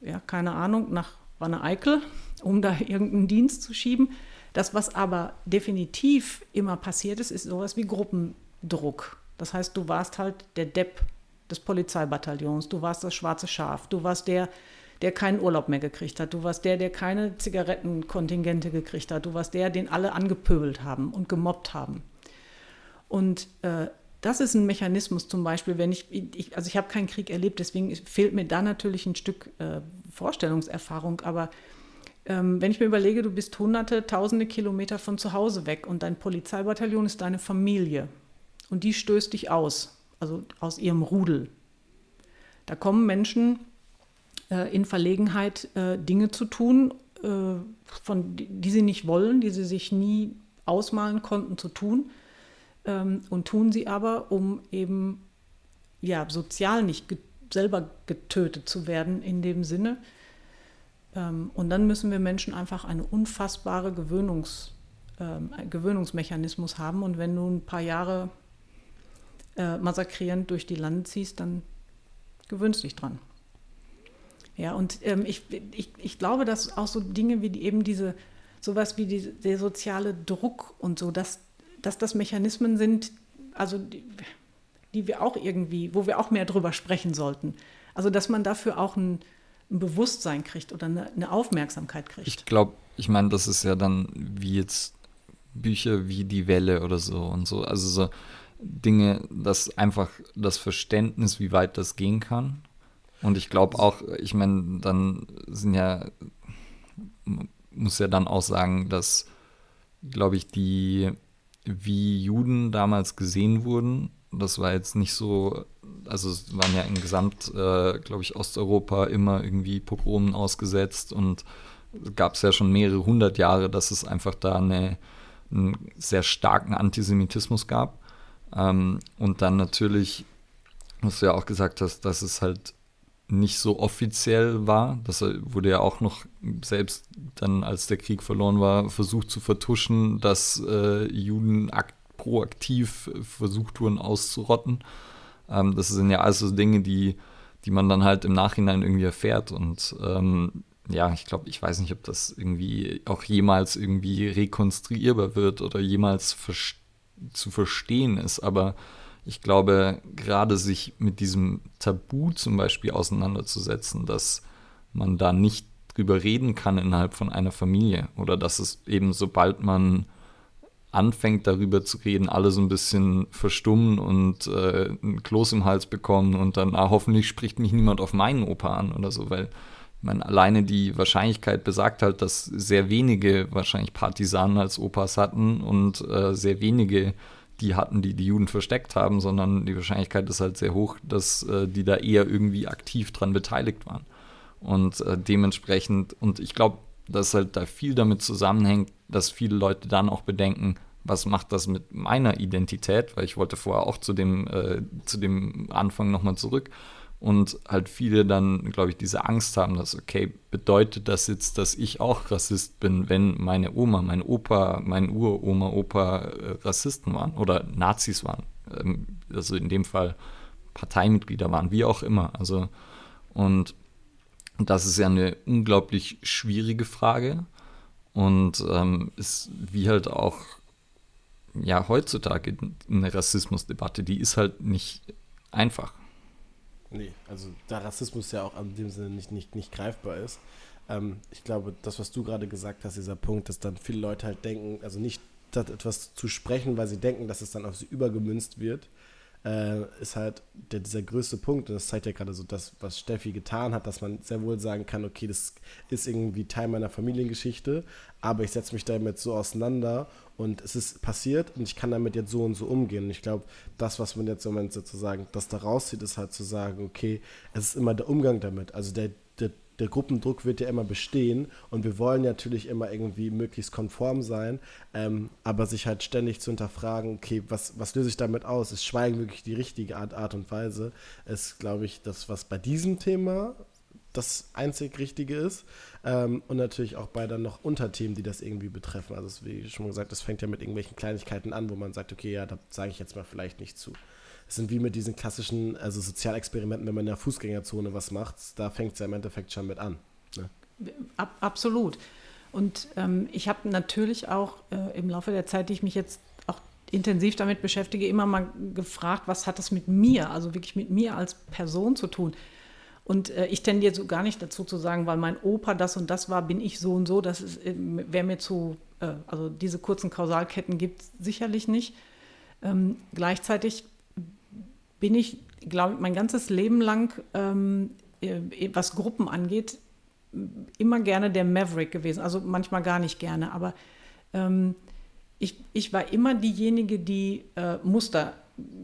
ja, keine Ahnung, nach Wanne-Eickel, um da irgendeinen Dienst zu schieben. Das, was aber definitiv immer passiert ist, ist sowas wie Gruppendruck. Das heißt, du warst halt der Depp des Polizeibataillons, du warst das schwarze Schaf, du warst der, der keinen Urlaub mehr gekriegt hat, du warst der, der keine Zigarettenkontingente gekriegt hat, du warst der, den alle angepöbelt haben und gemobbt haben. Und äh, das ist ein Mechanismus zum Beispiel, wenn ich, ich also ich habe keinen Krieg erlebt, deswegen fehlt mir da natürlich ein Stück äh, Vorstellungserfahrung, aber ähm, wenn ich mir überlege, du bist hunderte, tausende Kilometer von zu Hause weg und dein Polizeibataillon ist deine Familie und die stößt dich aus, also aus ihrem Rudel. Da kommen Menschen äh, in Verlegenheit, äh, Dinge zu tun, äh, von, die, sie nicht wollen, die sie sich nie ausmalen konnten zu tun ähm, und tun sie aber, um eben ja, sozial nicht ge selber getötet zu werden in dem Sinne. Ähm, und dann müssen wir Menschen einfach eine unfassbare Gewöhnungs, ähm, Gewöhnungsmechanismus haben. Und wenn du ein paar Jahre äh, massakrierend durch die Lande ziehst, dann gewöhnst dich dran. Ja, und ähm, ich, ich, ich glaube, dass auch so Dinge wie die, eben diese, sowas wie die, der soziale Druck und so, dass dass das Mechanismen sind, also die, die wir auch irgendwie, wo wir auch mehr drüber sprechen sollten. Also dass man dafür auch ein, ein Bewusstsein kriegt oder eine, eine Aufmerksamkeit kriegt. Ich glaube, ich meine, das ist ja dann wie jetzt Bücher wie Die Welle oder so und so. Also so Dinge, dass einfach das Verständnis, wie weit das gehen kann. Und ich glaube auch, ich meine, dann sind ja, muss ja dann auch sagen, dass, glaube ich, die wie Juden damals gesehen wurden. Das war jetzt nicht so, also es waren ja in Gesamt, äh, glaube ich, Osteuropa immer irgendwie Pogromen ausgesetzt und gab es ja schon mehrere hundert Jahre, dass es einfach da eine, einen sehr starken Antisemitismus gab. Ähm, und dann natürlich, was du ja auch gesagt hast, dass es halt nicht so offiziell war. Das wurde ja auch noch selbst dann, als der Krieg verloren war, versucht zu vertuschen, dass äh, Juden proaktiv versucht wurden auszurotten. Ähm, das sind ja also Dinge, die, die man dann halt im Nachhinein irgendwie erfährt. Und ähm, ja, ich glaube, ich weiß nicht, ob das irgendwie auch jemals irgendwie rekonstruierbar wird oder jemals ver zu verstehen ist, aber ich glaube, gerade sich mit diesem Tabu zum Beispiel auseinanderzusetzen, dass man da nicht drüber reden kann innerhalb von einer Familie oder dass es eben, sobald man anfängt darüber zu reden, alle so ein bisschen verstummen und äh, ein Kloß im Hals bekommen und dann, ah, hoffentlich spricht mich niemand auf meinen Opa an oder so, weil meine, alleine die Wahrscheinlichkeit besagt halt, dass sehr wenige wahrscheinlich Partisanen als Opas hatten und äh, sehr wenige die hatten, die die Juden versteckt haben, sondern die Wahrscheinlichkeit ist halt sehr hoch, dass äh, die da eher irgendwie aktiv dran beteiligt waren. Und äh, dementsprechend, und ich glaube, dass halt da viel damit zusammenhängt, dass viele Leute dann auch bedenken, was macht das mit meiner Identität, weil ich wollte vorher auch zu dem, äh, zu dem Anfang nochmal zurück und halt viele dann, glaube ich, diese Angst haben, dass, okay, bedeutet das jetzt, dass ich auch Rassist bin, wenn meine Oma, mein Opa, mein Uroma, Opa äh, Rassisten waren oder Nazis waren. Ähm, also in dem Fall Parteimitglieder waren, wie auch immer. Also, und das ist ja eine unglaublich schwierige Frage und ähm, ist wie halt auch ja heutzutage eine Rassismusdebatte, die ist halt nicht einfach. Nee, also da Rassismus ja auch in dem Sinne nicht, nicht, nicht greifbar ist. Ähm, ich glaube, das, was du gerade gesagt hast, dieser Punkt, dass dann viele Leute halt denken, also nicht etwas zu sprechen, weil sie denken, dass es dann auf sie übergemünzt wird, äh, ist halt der, dieser größte Punkt. Und das zeigt ja gerade so das, was Steffi getan hat, dass man sehr wohl sagen kann, okay, das ist irgendwie Teil meiner Familiengeschichte, aber ich setze mich damit so auseinander und es ist passiert und ich kann damit jetzt so und so umgehen. Und ich glaube, das, was man jetzt im Moment sozusagen, das da rauszieht, ist halt zu sagen, okay, es ist immer der Umgang damit. Also der, der, Gruppendruck wird ja immer bestehen und wir wollen natürlich immer irgendwie möglichst konform sein, ähm, aber sich halt ständig zu hinterfragen, okay, was, was löse ich damit aus? Ist Schweigen wirklich die richtige Art, Art und Weise? Ist, glaube ich, das, was bei diesem Thema das einzig Richtige ist. Ähm, und natürlich auch bei dann noch Unterthemen, die das irgendwie betreffen. Also, wie schon gesagt, das fängt ja mit irgendwelchen Kleinigkeiten an, wo man sagt, okay, ja, da sage ich jetzt mal vielleicht nicht zu. Sind wie mit diesen klassischen, also Sozialexperimenten, wenn man in der Fußgängerzone was macht, da fängt es ja im Endeffekt schon mit an. Ne? Ab, absolut. Und ähm, ich habe natürlich auch äh, im Laufe der Zeit, die ich mich jetzt auch intensiv damit beschäftige, immer mal gefragt, was hat das mit mir, also wirklich mit mir als Person zu tun. Und äh, ich tendiere so gar nicht dazu zu sagen, weil mein Opa das und das war, bin ich so und so. Das äh, wäre mir zu, äh, also diese kurzen Kausalketten gibt es sicherlich nicht. Ähm, gleichzeitig bin ich, glaube ich, mein ganzes Leben lang, ähm, äh, was Gruppen angeht, immer gerne der Maverick gewesen. Also manchmal gar nicht gerne, aber ähm, ich, ich war immer diejenige, die äh, Muster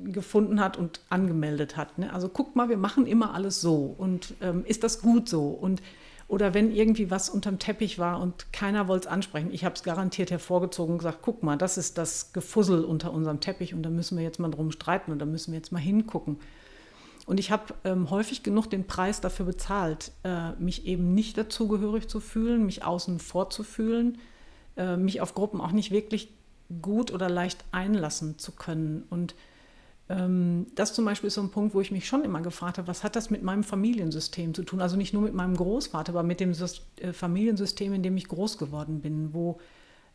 gefunden hat und angemeldet hat. Ne? Also guckt mal, wir machen immer alles so und ähm, ist das gut so? Und oder wenn irgendwie was unterm Teppich war und keiner wollte es ansprechen, ich habe es garantiert hervorgezogen und gesagt, guck mal, das ist das Gefussel unter unserem Teppich und da müssen wir jetzt mal drum streiten und da müssen wir jetzt mal hingucken. Und ich habe ähm, häufig genug den Preis dafür bezahlt, äh, mich eben nicht dazugehörig zu fühlen, mich außen vor zu fühlen, äh, mich auf Gruppen auch nicht wirklich gut oder leicht einlassen zu können. Und das zum Beispiel ist so ein Punkt, wo ich mich schon immer gefragt habe, was hat das mit meinem Familiensystem zu tun? Also nicht nur mit meinem Großvater, aber mit dem äh, Familiensystem, in dem ich groß geworden bin, wo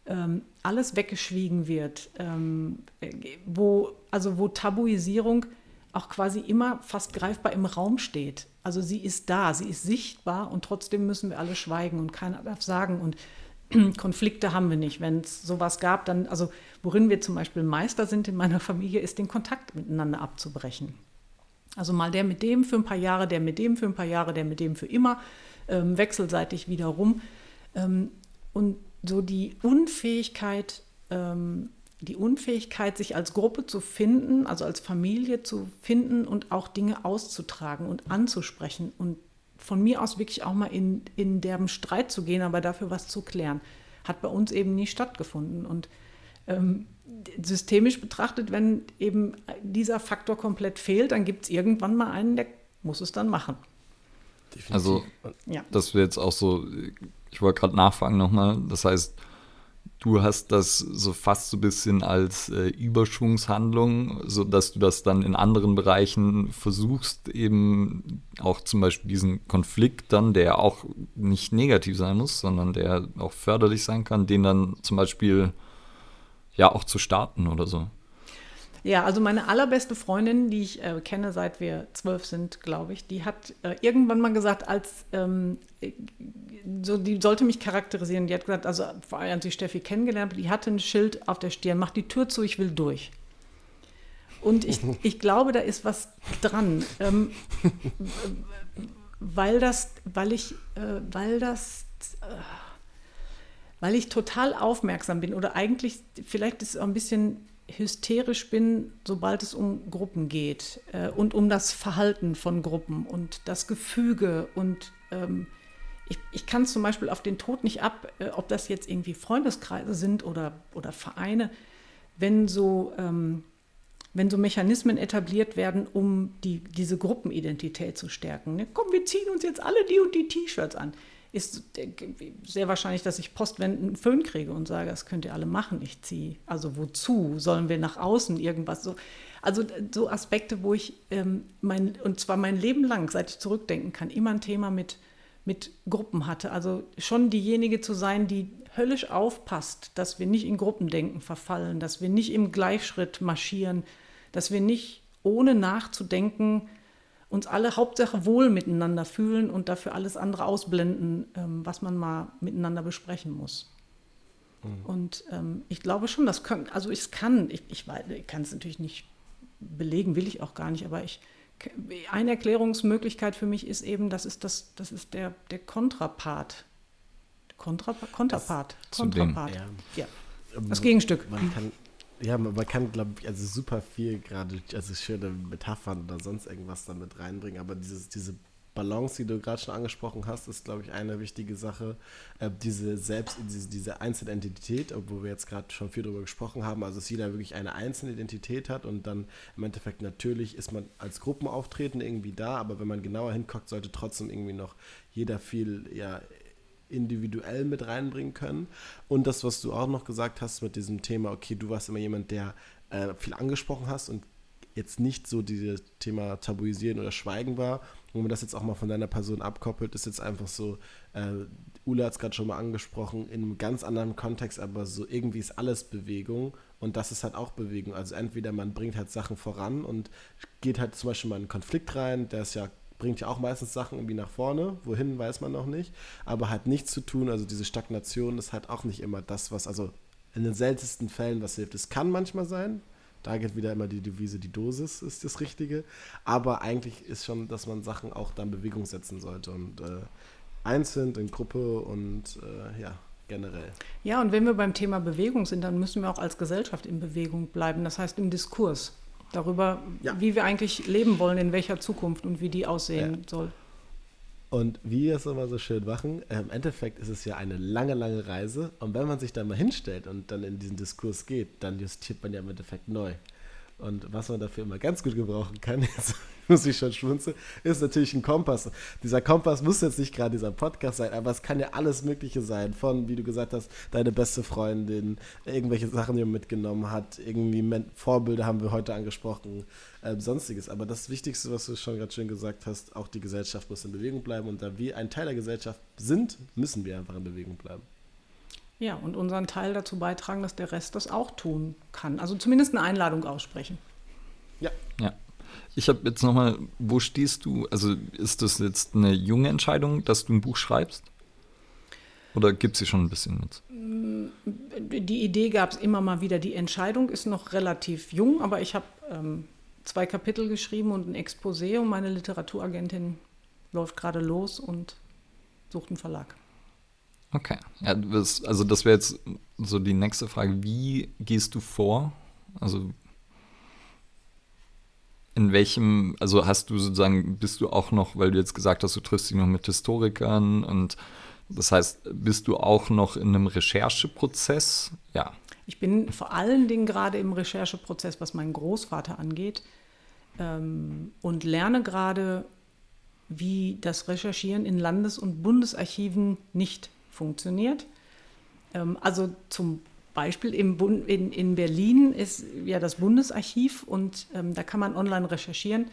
ähm, alles weggeschwiegen wird, ähm, äh, wo, also wo Tabuisierung auch quasi immer fast greifbar im Raum steht. Also sie ist da, sie ist sichtbar und trotzdem müssen wir alle schweigen und keiner darf sagen. Und (clears throat) Konflikte haben wir nicht. Wenn es sowas gab, dann, also worin wir zum Beispiel Meister sind in meiner Familie, ist den Kontakt miteinander abzubrechen. Also mal der mit dem für ein paar Jahre, der mit dem für ein paar Jahre, der mit dem für immer, ähm, wechselseitig wiederum. Ähm, und so die Unfähigkeit, ähm, die Unfähigkeit, sich als Gruppe zu finden, also als Familie zu finden und auch Dinge auszutragen und anzusprechen und von mir aus wirklich auch mal in, in derben Streit zu gehen, aber dafür was zu klären, hat bei uns eben nie stattgefunden. Und ähm, systemisch betrachtet, wenn eben dieser Faktor komplett fehlt, dann gibt es irgendwann mal einen, der muss es dann machen. Definitiv. Also, ja. das wäre jetzt auch so, ich wollte gerade nachfragen nochmal, das heißt, du hast das so fast so ein bisschen als äh, Überschwungshandlung, so dass du das dann in anderen Bereichen versuchst, eben auch zum Beispiel diesen Konflikt dann, der auch nicht negativ sein muss, sondern der auch förderlich sein kann, den dann zum Beispiel ja auch zu starten oder so. Ja, also meine allerbeste Freundin, die ich äh, kenne, seit wir zwölf sind, glaube ich, die hat äh, irgendwann mal gesagt, als ähm, so, die sollte mich charakterisieren. Die hat gesagt, also vor allem als ich Steffi kennengelernt die hatte ein Schild auf der Stirn, mach die Tür zu, ich will durch. Und ich, (laughs) ich glaube, da ist was dran. Ähm, weil das, weil ich, äh, weil das, äh, weil ich total aufmerksam bin oder eigentlich, vielleicht ist es auch ein bisschen hysterisch bin, sobald es um Gruppen geht äh, und um das Verhalten von Gruppen und das Gefüge. Und ähm, ich, ich kann zum Beispiel auf den Tod nicht ab, äh, ob das jetzt irgendwie Freundeskreise sind oder, oder Vereine, wenn so, ähm, wenn so Mechanismen etabliert werden, um die, diese Gruppenidentität zu stärken. Ne? Komm, wir ziehen uns jetzt alle die und die T-Shirts an ist sehr wahrscheinlich, dass ich postwendend einen Föhn kriege und sage, das könnt ihr alle machen, ich ziehe. Also wozu? Sollen wir nach außen irgendwas so? Also so Aspekte, wo ich ähm, mein, und zwar mein Leben lang, seit ich zurückdenken kann, immer ein Thema mit, mit Gruppen hatte. Also schon diejenige zu sein, die höllisch aufpasst, dass wir nicht in Gruppendenken verfallen, dass wir nicht im Gleichschritt marschieren, dass wir nicht ohne nachzudenken uns alle Hauptsache wohl miteinander fühlen und dafür alles andere ausblenden, ähm, was man mal miteinander besprechen muss. Mhm. Und ähm, ich glaube schon, das kann, also ich kann, ich, ich, ich kann es natürlich nicht belegen, will ich auch gar nicht, aber ich, eine Erklärungsmöglichkeit für mich ist eben, das ist, das, das ist der, der Kontrapart. Kontrapart? Konterpart. Kontrapart. Ja. ja. Das Gegenstück. Man kann, ja, man, man kann, glaube ich, also super viel gerade, also schöne Metaphern oder sonst irgendwas damit reinbringen, aber dieses, diese Balance, die du gerade schon angesprochen hast, ist, glaube ich, eine wichtige Sache. Äh, diese Selbst, diese, diese Einzelidentität, obwohl wir jetzt gerade schon viel darüber gesprochen haben, also dass jeder wirklich eine einzelne Identität hat und dann im Endeffekt natürlich ist man als Gruppenauftreten irgendwie da, aber wenn man genauer hinguckt, sollte trotzdem irgendwie noch jeder viel ja, individuell mit reinbringen können. Und das, was du auch noch gesagt hast mit diesem Thema, okay, du warst immer jemand, der äh, viel angesprochen hast und jetzt nicht so dieses Thema Tabuisieren oder Schweigen war. Wenn man das jetzt auch mal von deiner Person abkoppelt, ist jetzt einfach so, äh, Ule hat es gerade schon mal angesprochen, in einem ganz anderen Kontext, aber so irgendwie ist alles Bewegung und das ist halt auch Bewegung. Also entweder man bringt halt Sachen voran und geht halt zum Beispiel mal in einen Konflikt rein, der ist ja bringt ja auch meistens Sachen irgendwie nach vorne, wohin weiß man noch nicht, aber hat nichts zu tun, also diese Stagnation ist halt auch nicht immer das, was, also in den seltensten Fällen was hilft. Es kann manchmal sein, da geht wieder immer die Devise, die Dosis ist das Richtige. Aber eigentlich ist schon, dass man Sachen auch da in Bewegung setzen sollte. Und äh, einzeln, in Gruppe und äh, ja, generell. Ja, und wenn wir beim Thema Bewegung sind, dann müssen wir auch als Gesellschaft in Bewegung bleiben. Das heißt im Diskurs darüber, ja. wie wir eigentlich leben wollen, in welcher Zukunft und wie die aussehen ja. soll. Und wie wir es immer so schön machen, äh, im Endeffekt ist es ja eine lange, lange Reise. Und wenn man sich da mal hinstellt und dann in diesen Diskurs geht, dann justiert man ja im Endeffekt neu. Und was man dafür immer ganz gut gebrauchen kann, (laughs) jetzt (laughs) muss ich schon schmunzeln, ist natürlich ein Kompass. Dieser Kompass muss jetzt nicht gerade dieser Podcast sein, aber es kann ja alles Mögliche sein. Von, wie du gesagt hast, deine beste Freundin, irgendwelche Sachen, die man mitgenommen hat, irgendwie Vorbilder haben wir heute angesprochen, äh, sonstiges. Aber das Wichtigste, was du schon gerade schön gesagt hast, auch die Gesellschaft muss in Bewegung bleiben. Und da wir ein Teil der Gesellschaft sind, müssen wir einfach in Bewegung bleiben. Ja, und unseren Teil dazu beitragen, dass der Rest das auch tun kann. Also zumindest eine Einladung aussprechen. Ja. Ja. Ich habe jetzt nochmal, wo stehst du? Also ist das jetzt eine junge Entscheidung, dass du ein Buch schreibst? Oder gibt es sie schon ein bisschen jetzt? Die Idee gab es immer mal wieder. Die Entscheidung ist noch relativ jung, aber ich habe ähm, zwei Kapitel geschrieben und ein Exposé und meine Literaturagentin läuft gerade los und sucht einen Verlag. Okay. Ja, das, also das wäre jetzt so die nächste Frage. Wie gehst du vor? Also in welchem, also hast du sozusagen, bist du auch noch, weil du jetzt gesagt hast, du triffst dich noch mit Historikern und das heißt, bist du auch noch in einem Rechercheprozess? Ja. Ich bin vor allen Dingen gerade im Rechercheprozess, was meinen Großvater angeht ähm, und lerne gerade, wie das Recherchieren in Landes- und Bundesarchiven nicht funktioniert. Ähm, also zum Beispiel im Bund, in, in Berlin ist ja das Bundesarchiv und ähm, da kann man online recherchieren.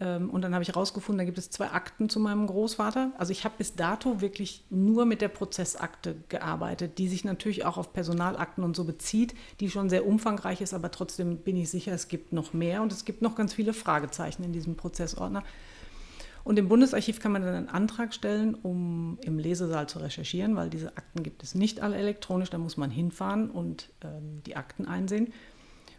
Ähm, und dann habe ich herausgefunden, da gibt es zwei Akten zu meinem Großvater. Also ich habe bis dato wirklich nur mit der Prozessakte gearbeitet, die sich natürlich auch auf Personalakten und so bezieht, die schon sehr umfangreich ist, aber trotzdem bin ich sicher, es gibt noch mehr und es gibt noch ganz viele Fragezeichen in diesem Prozessordner. Und im Bundesarchiv kann man dann einen Antrag stellen, um im Lesesaal zu recherchieren, weil diese Akten gibt es nicht alle elektronisch, da muss man hinfahren und ähm, die Akten einsehen.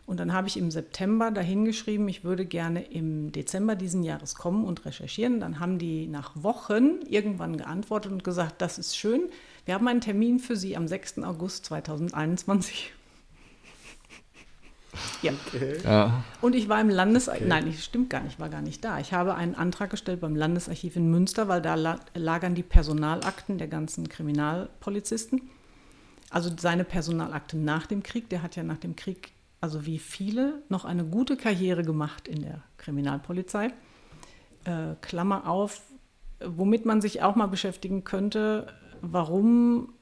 Und dann habe ich im September dahin geschrieben, ich würde gerne im Dezember diesen Jahres kommen und recherchieren. Dann haben die nach Wochen irgendwann geantwortet und gesagt, das ist schön. Wir haben einen Termin für Sie am 6. August 2021. Ja. Okay. ja. Und ich war im Landesarchiv, okay. nein, das stimmt gar nicht, ich war gar nicht da. Ich habe einen Antrag gestellt beim Landesarchiv in Münster, weil da lagern die Personalakten der ganzen Kriminalpolizisten. Also seine Personalakte nach dem Krieg. Der hat ja nach dem Krieg, also wie viele, noch eine gute Karriere gemacht in der Kriminalpolizei. Äh, Klammer auf, womit man sich auch mal beschäftigen könnte, warum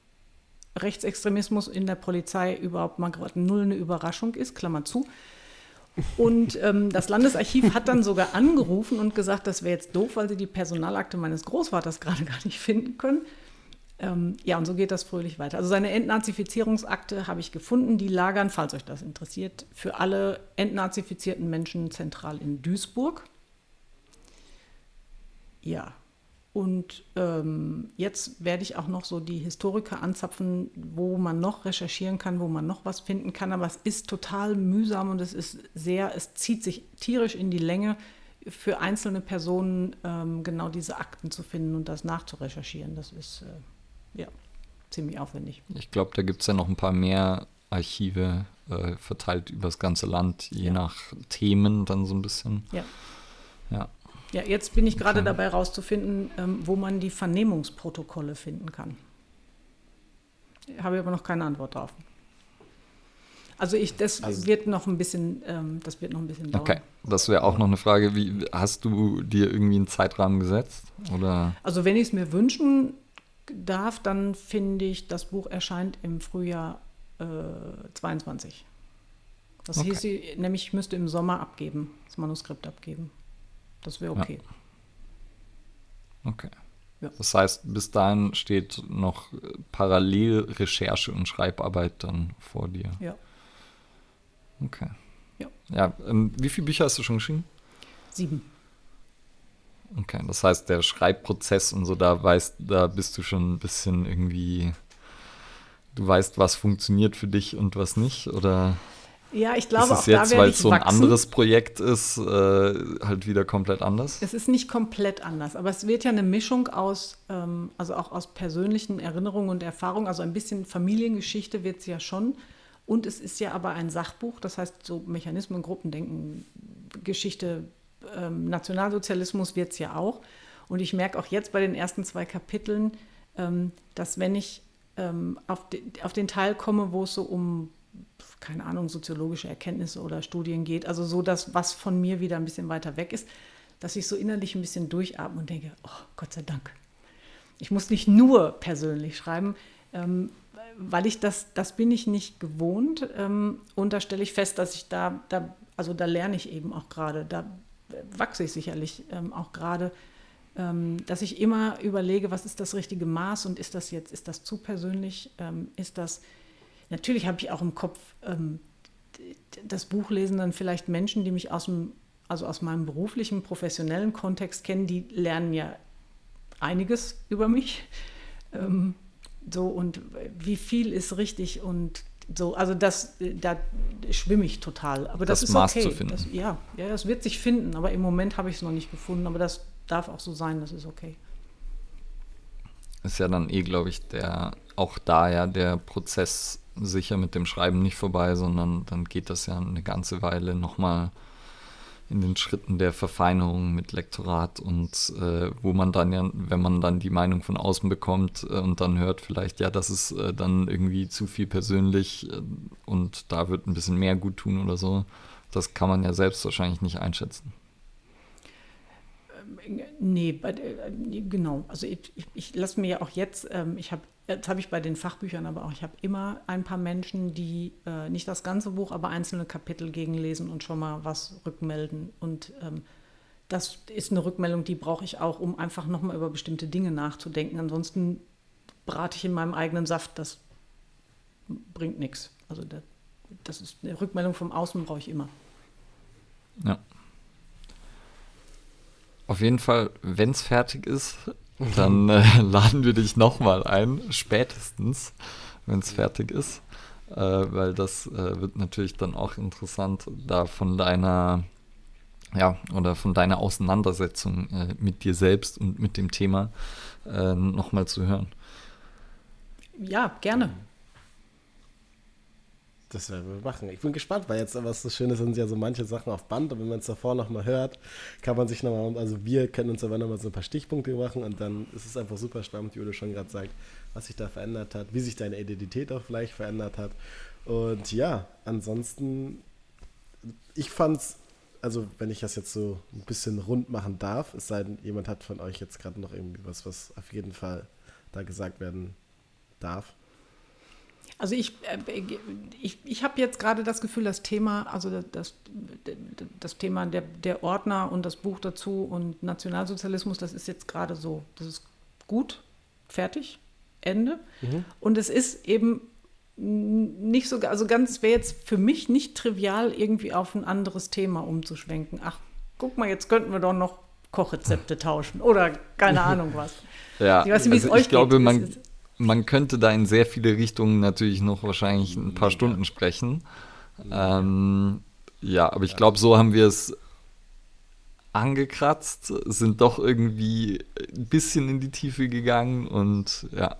Rechtsextremismus in der Polizei überhaupt mal gerade null eine Überraschung ist, Klammer zu. Und ähm, das Landesarchiv hat dann sogar angerufen und gesagt, das wäre jetzt doof, weil sie die Personalakte meines Großvaters gerade gar nicht finden können. Ähm, ja, und so geht das fröhlich weiter. Also seine Entnazifizierungsakte habe ich gefunden. Die lagern, falls euch das interessiert, für alle entnazifizierten Menschen zentral in Duisburg. Ja, und ähm, jetzt werde ich auch noch so die Historiker anzapfen, wo man noch recherchieren kann, wo man noch was finden kann. Aber es ist total mühsam und es ist sehr, es zieht sich tierisch in die Länge für einzelne Personen ähm, genau diese Akten zu finden und das nachzurecherchieren. Das ist äh, ja ziemlich aufwendig. Ich glaube, da gibt es ja noch ein paar mehr Archive äh, verteilt über das ganze Land, je ja. nach Themen dann so ein bisschen. Ja. Ja. Ja, jetzt bin ich gerade dabei herauszufinden, ähm, wo man die Vernehmungsprotokolle finden kann. Habe ich aber noch keine Antwort drauf. Also ich, das also, wird noch ein bisschen, ähm, das wird noch ein bisschen dauern. Okay, das wäre auch noch eine Frage. Wie hast du dir irgendwie einen Zeitrahmen gesetzt? Oder? Also wenn ich es mir wünschen darf, dann finde ich, das Buch erscheint im Frühjahr äh, 22. Das okay. hieß, nämlich ich müsste im Sommer abgeben, das Manuskript abgeben. Das wäre okay. Ja. Okay. Ja. Das heißt, bis dahin steht noch parallel Recherche und Schreibarbeit dann vor dir. Ja. Okay. Ja. Ja, ähm, wie viele Bücher hast du schon geschrieben? Sieben. Okay, das heißt, der Schreibprozess und so, da weißt, da bist du schon ein bisschen irgendwie, du weißt, was funktioniert für dich und was nicht, oder? Ja, ich glaube, ist es jetzt, weil es so ein anderes Projekt ist, äh, halt wieder komplett anders? Es ist nicht komplett anders, aber es wird ja eine Mischung aus, ähm, also auch aus persönlichen Erinnerungen und Erfahrungen, also ein bisschen Familiengeschichte wird es ja schon. Und es ist ja aber ein Sachbuch, das heißt so Mechanismen, Gruppendenken, Geschichte, ähm, Nationalsozialismus wird es ja auch. Und ich merke auch jetzt bei den ersten zwei Kapiteln, ähm, dass wenn ich ähm, auf, de, auf den Teil komme, wo es so um, keine Ahnung, soziologische Erkenntnisse oder Studien geht, also so das, was von mir wieder ein bisschen weiter weg ist, dass ich so innerlich ein bisschen durchatme und denke, oh Gott sei Dank. Ich muss nicht nur persönlich schreiben, ähm, weil ich das, das bin ich nicht gewohnt. Ähm, und da stelle ich fest, dass ich da, da, also da lerne ich eben auch gerade, da wachse ich sicherlich ähm, auch gerade, dass ich immer überlege, was ist das richtige Maß und ist das jetzt, ist das zu persönlich, ist das, natürlich habe ich auch im Kopf ähm, das Buch lesen dann vielleicht Menschen, die mich aus dem, also aus meinem beruflichen, professionellen Kontext kennen, die lernen ja einiges über mich. Ähm, so und wie viel ist richtig und so, also das, da schwimme ich total. Aber das, das ist Maß okay. zu finden. Das, ja, ja, das wird sich finden, aber im Moment habe ich es noch nicht gefunden. Aber das darf auch so sein, das ist okay. Ist ja dann eh, glaube ich, der auch da ja der Prozess sicher mit dem Schreiben nicht vorbei, sondern dann geht das ja eine ganze Weile nochmal mal in den Schritten der Verfeinerung mit Lektorat und äh, wo man dann ja, wenn man dann die Meinung von außen bekommt äh, und dann hört vielleicht, ja, das ist äh, dann irgendwie zu viel persönlich äh, und da wird ein bisschen mehr gut tun oder so, das kann man ja selbst wahrscheinlich nicht einschätzen. Ähm, nee, äh, genau. Also ich, ich, ich lasse mir ja auch jetzt, ähm, ich habe das habe ich bei den Fachbüchern aber auch. Ich habe immer ein paar Menschen, die äh, nicht das ganze Buch, aber einzelne Kapitel gegenlesen und schon mal was rückmelden. Und ähm, das ist eine Rückmeldung, die brauche ich auch, um einfach nochmal über bestimmte Dinge nachzudenken. Ansonsten brate ich in meinem eigenen Saft. Das bringt nichts. Also das, das ist eine Rückmeldung vom Außen brauche ich immer. Ja. Auf jeden Fall, wenn es fertig ist, dann äh, (laughs) laden wir dich nochmal ein, spätestens, wenn es fertig ist. Äh, weil das äh, wird natürlich dann auch interessant, da von deiner, ja, oder von deiner Auseinandersetzung äh, mit dir selbst und mit dem Thema äh, nochmal zu hören. Ja, gerne. Das werden wir machen. Ich bin gespannt, weil jetzt was so schön ist, sind ja so manche Sachen auf Band und wenn man es davor nochmal hört, kann man sich nochmal, also wir können uns aber nochmal so ein paar Stichpunkte machen und dann ist es einfach super spannend, wie Udo schon gerade sagt, was sich da verändert hat, wie sich deine Identität auch vielleicht verändert hat. Und ja, ansonsten, ich fand's, also wenn ich das jetzt so ein bisschen rund machen darf, es sei denn, jemand hat von euch jetzt gerade noch irgendwie was, was auf jeden Fall da gesagt werden darf. Also ich, äh, ich, ich habe jetzt gerade das Gefühl, das Thema, also das, das Thema der, der Ordner und das Buch dazu und Nationalsozialismus, das ist jetzt gerade so, das ist gut, fertig, Ende. Mhm. Und es ist eben nicht so, also ganz, wäre jetzt für mich nicht trivial, irgendwie auf ein anderes Thema umzuschwenken. Ach, guck mal, jetzt könnten wir doch noch Kochrezepte tauschen oder keine (laughs) Ahnung was. Ja, ich weiß nicht, wie also es euch ich glaube, geht. man, man könnte da in sehr viele Richtungen natürlich noch wahrscheinlich ein paar Stunden sprechen. Ähm, ja, aber ich glaube, so haben wir es angekratzt, sind doch irgendwie ein bisschen in die Tiefe gegangen und ja.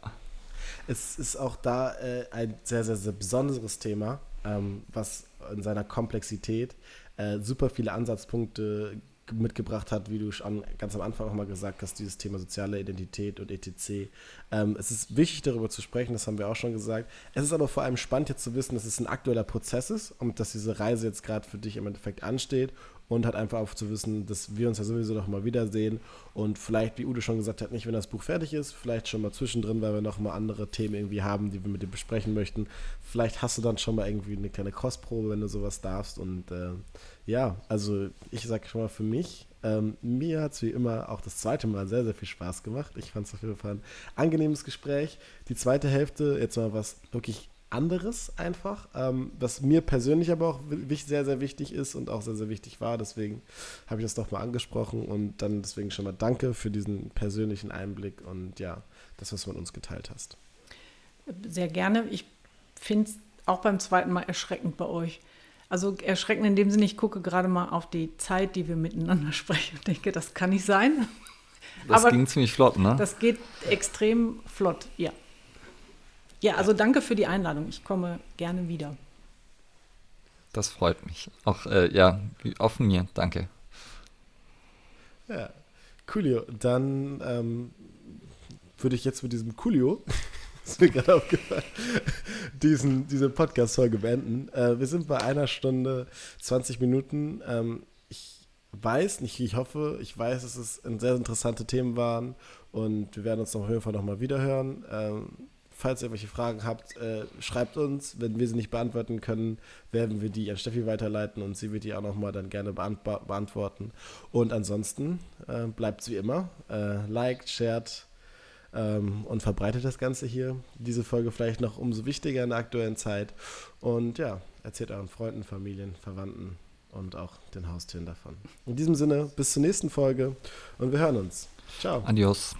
Es ist auch da äh, ein sehr, sehr, sehr besonderes Thema, ähm, was in seiner Komplexität äh, super viele Ansatzpunkte mitgebracht hat, wie du schon ganz am Anfang auch mal gesagt hast, dieses Thema soziale Identität und etc. Ähm, es ist wichtig, darüber zu sprechen, das haben wir auch schon gesagt. Es ist aber vor allem spannend jetzt zu wissen, dass es ein aktueller Prozess ist und dass diese Reise jetzt gerade für dich im Endeffekt ansteht und halt einfach auch zu wissen, dass wir uns ja sowieso noch mal wiedersehen und vielleicht, wie Udo schon gesagt hat, nicht, wenn das Buch fertig ist, vielleicht schon mal zwischendrin, weil wir noch mal andere Themen irgendwie haben, die wir mit dir besprechen möchten. Vielleicht hast du dann schon mal irgendwie eine kleine Kostprobe, wenn du sowas darfst und äh, ja, also ich sage schon mal für mich, ähm, mir hat es wie immer auch das zweite Mal sehr, sehr viel Spaß gemacht. Ich fand es auf jeden Fall ein angenehmes Gespräch. Die zweite Hälfte, jetzt mal was wirklich anderes einfach, ähm, was mir persönlich aber auch sehr, sehr wichtig ist und auch sehr, sehr wichtig war. Deswegen habe ich das doch mal angesprochen und dann deswegen schon mal danke für diesen persönlichen Einblick und ja, das, was du mit uns geteilt hast. Sehr gerne. Ich finde es auch beim zweiten Mal erschreckend bei euch. Also erschreckend in dem Sinne, ich gucke gerade mal auf die Zeit, die wir miteinander (laughs) sprechen und denke, das kann nicht sein. Das Aber ging ziemlich flott, ne? Das geht extrem flott, ja. Ja, also danke für die Einladung. Ich komme gerne wieder. Das freut mich. Auch, äh, ja, auch von mir. Danke. Ja, Coolio. Dann ähm, würde ich jetzt mit diesem Coolio, ist mir gerade aufgefallen, diesen, diese Podcast-Folge beenden. Äh, wir sind bei einer Stunde 20 Minuten. Ähm, ich weiß, nicht, ich hoffe, ich weiß, dass es sehr interessante Themen waren und wir werden uns auf jeden Fall nochmal wiederhören. Ähm, Falls ihr irgendwelche Fragen habt, äh, schreibt uns. Wenn wir sie nicht beantworten können, werden wir die an Steffi weiterleiten und sie wird die auch nochmal dann gerne beant beantworten. Und ansonsten äh, bleibt wie immer. Äh, liked, shared ähm, und verbreitet das Ganze hier. Diese Folge vielleicht noch umso wichtiger in der aktuellen Zeit. Und ja, erzählt euren Freunden, Familien, Verwandten und auch den Haustieren davon. In diesem Sinne, bis zur nächsten Folge und wir hören uns. Ciao. Adios.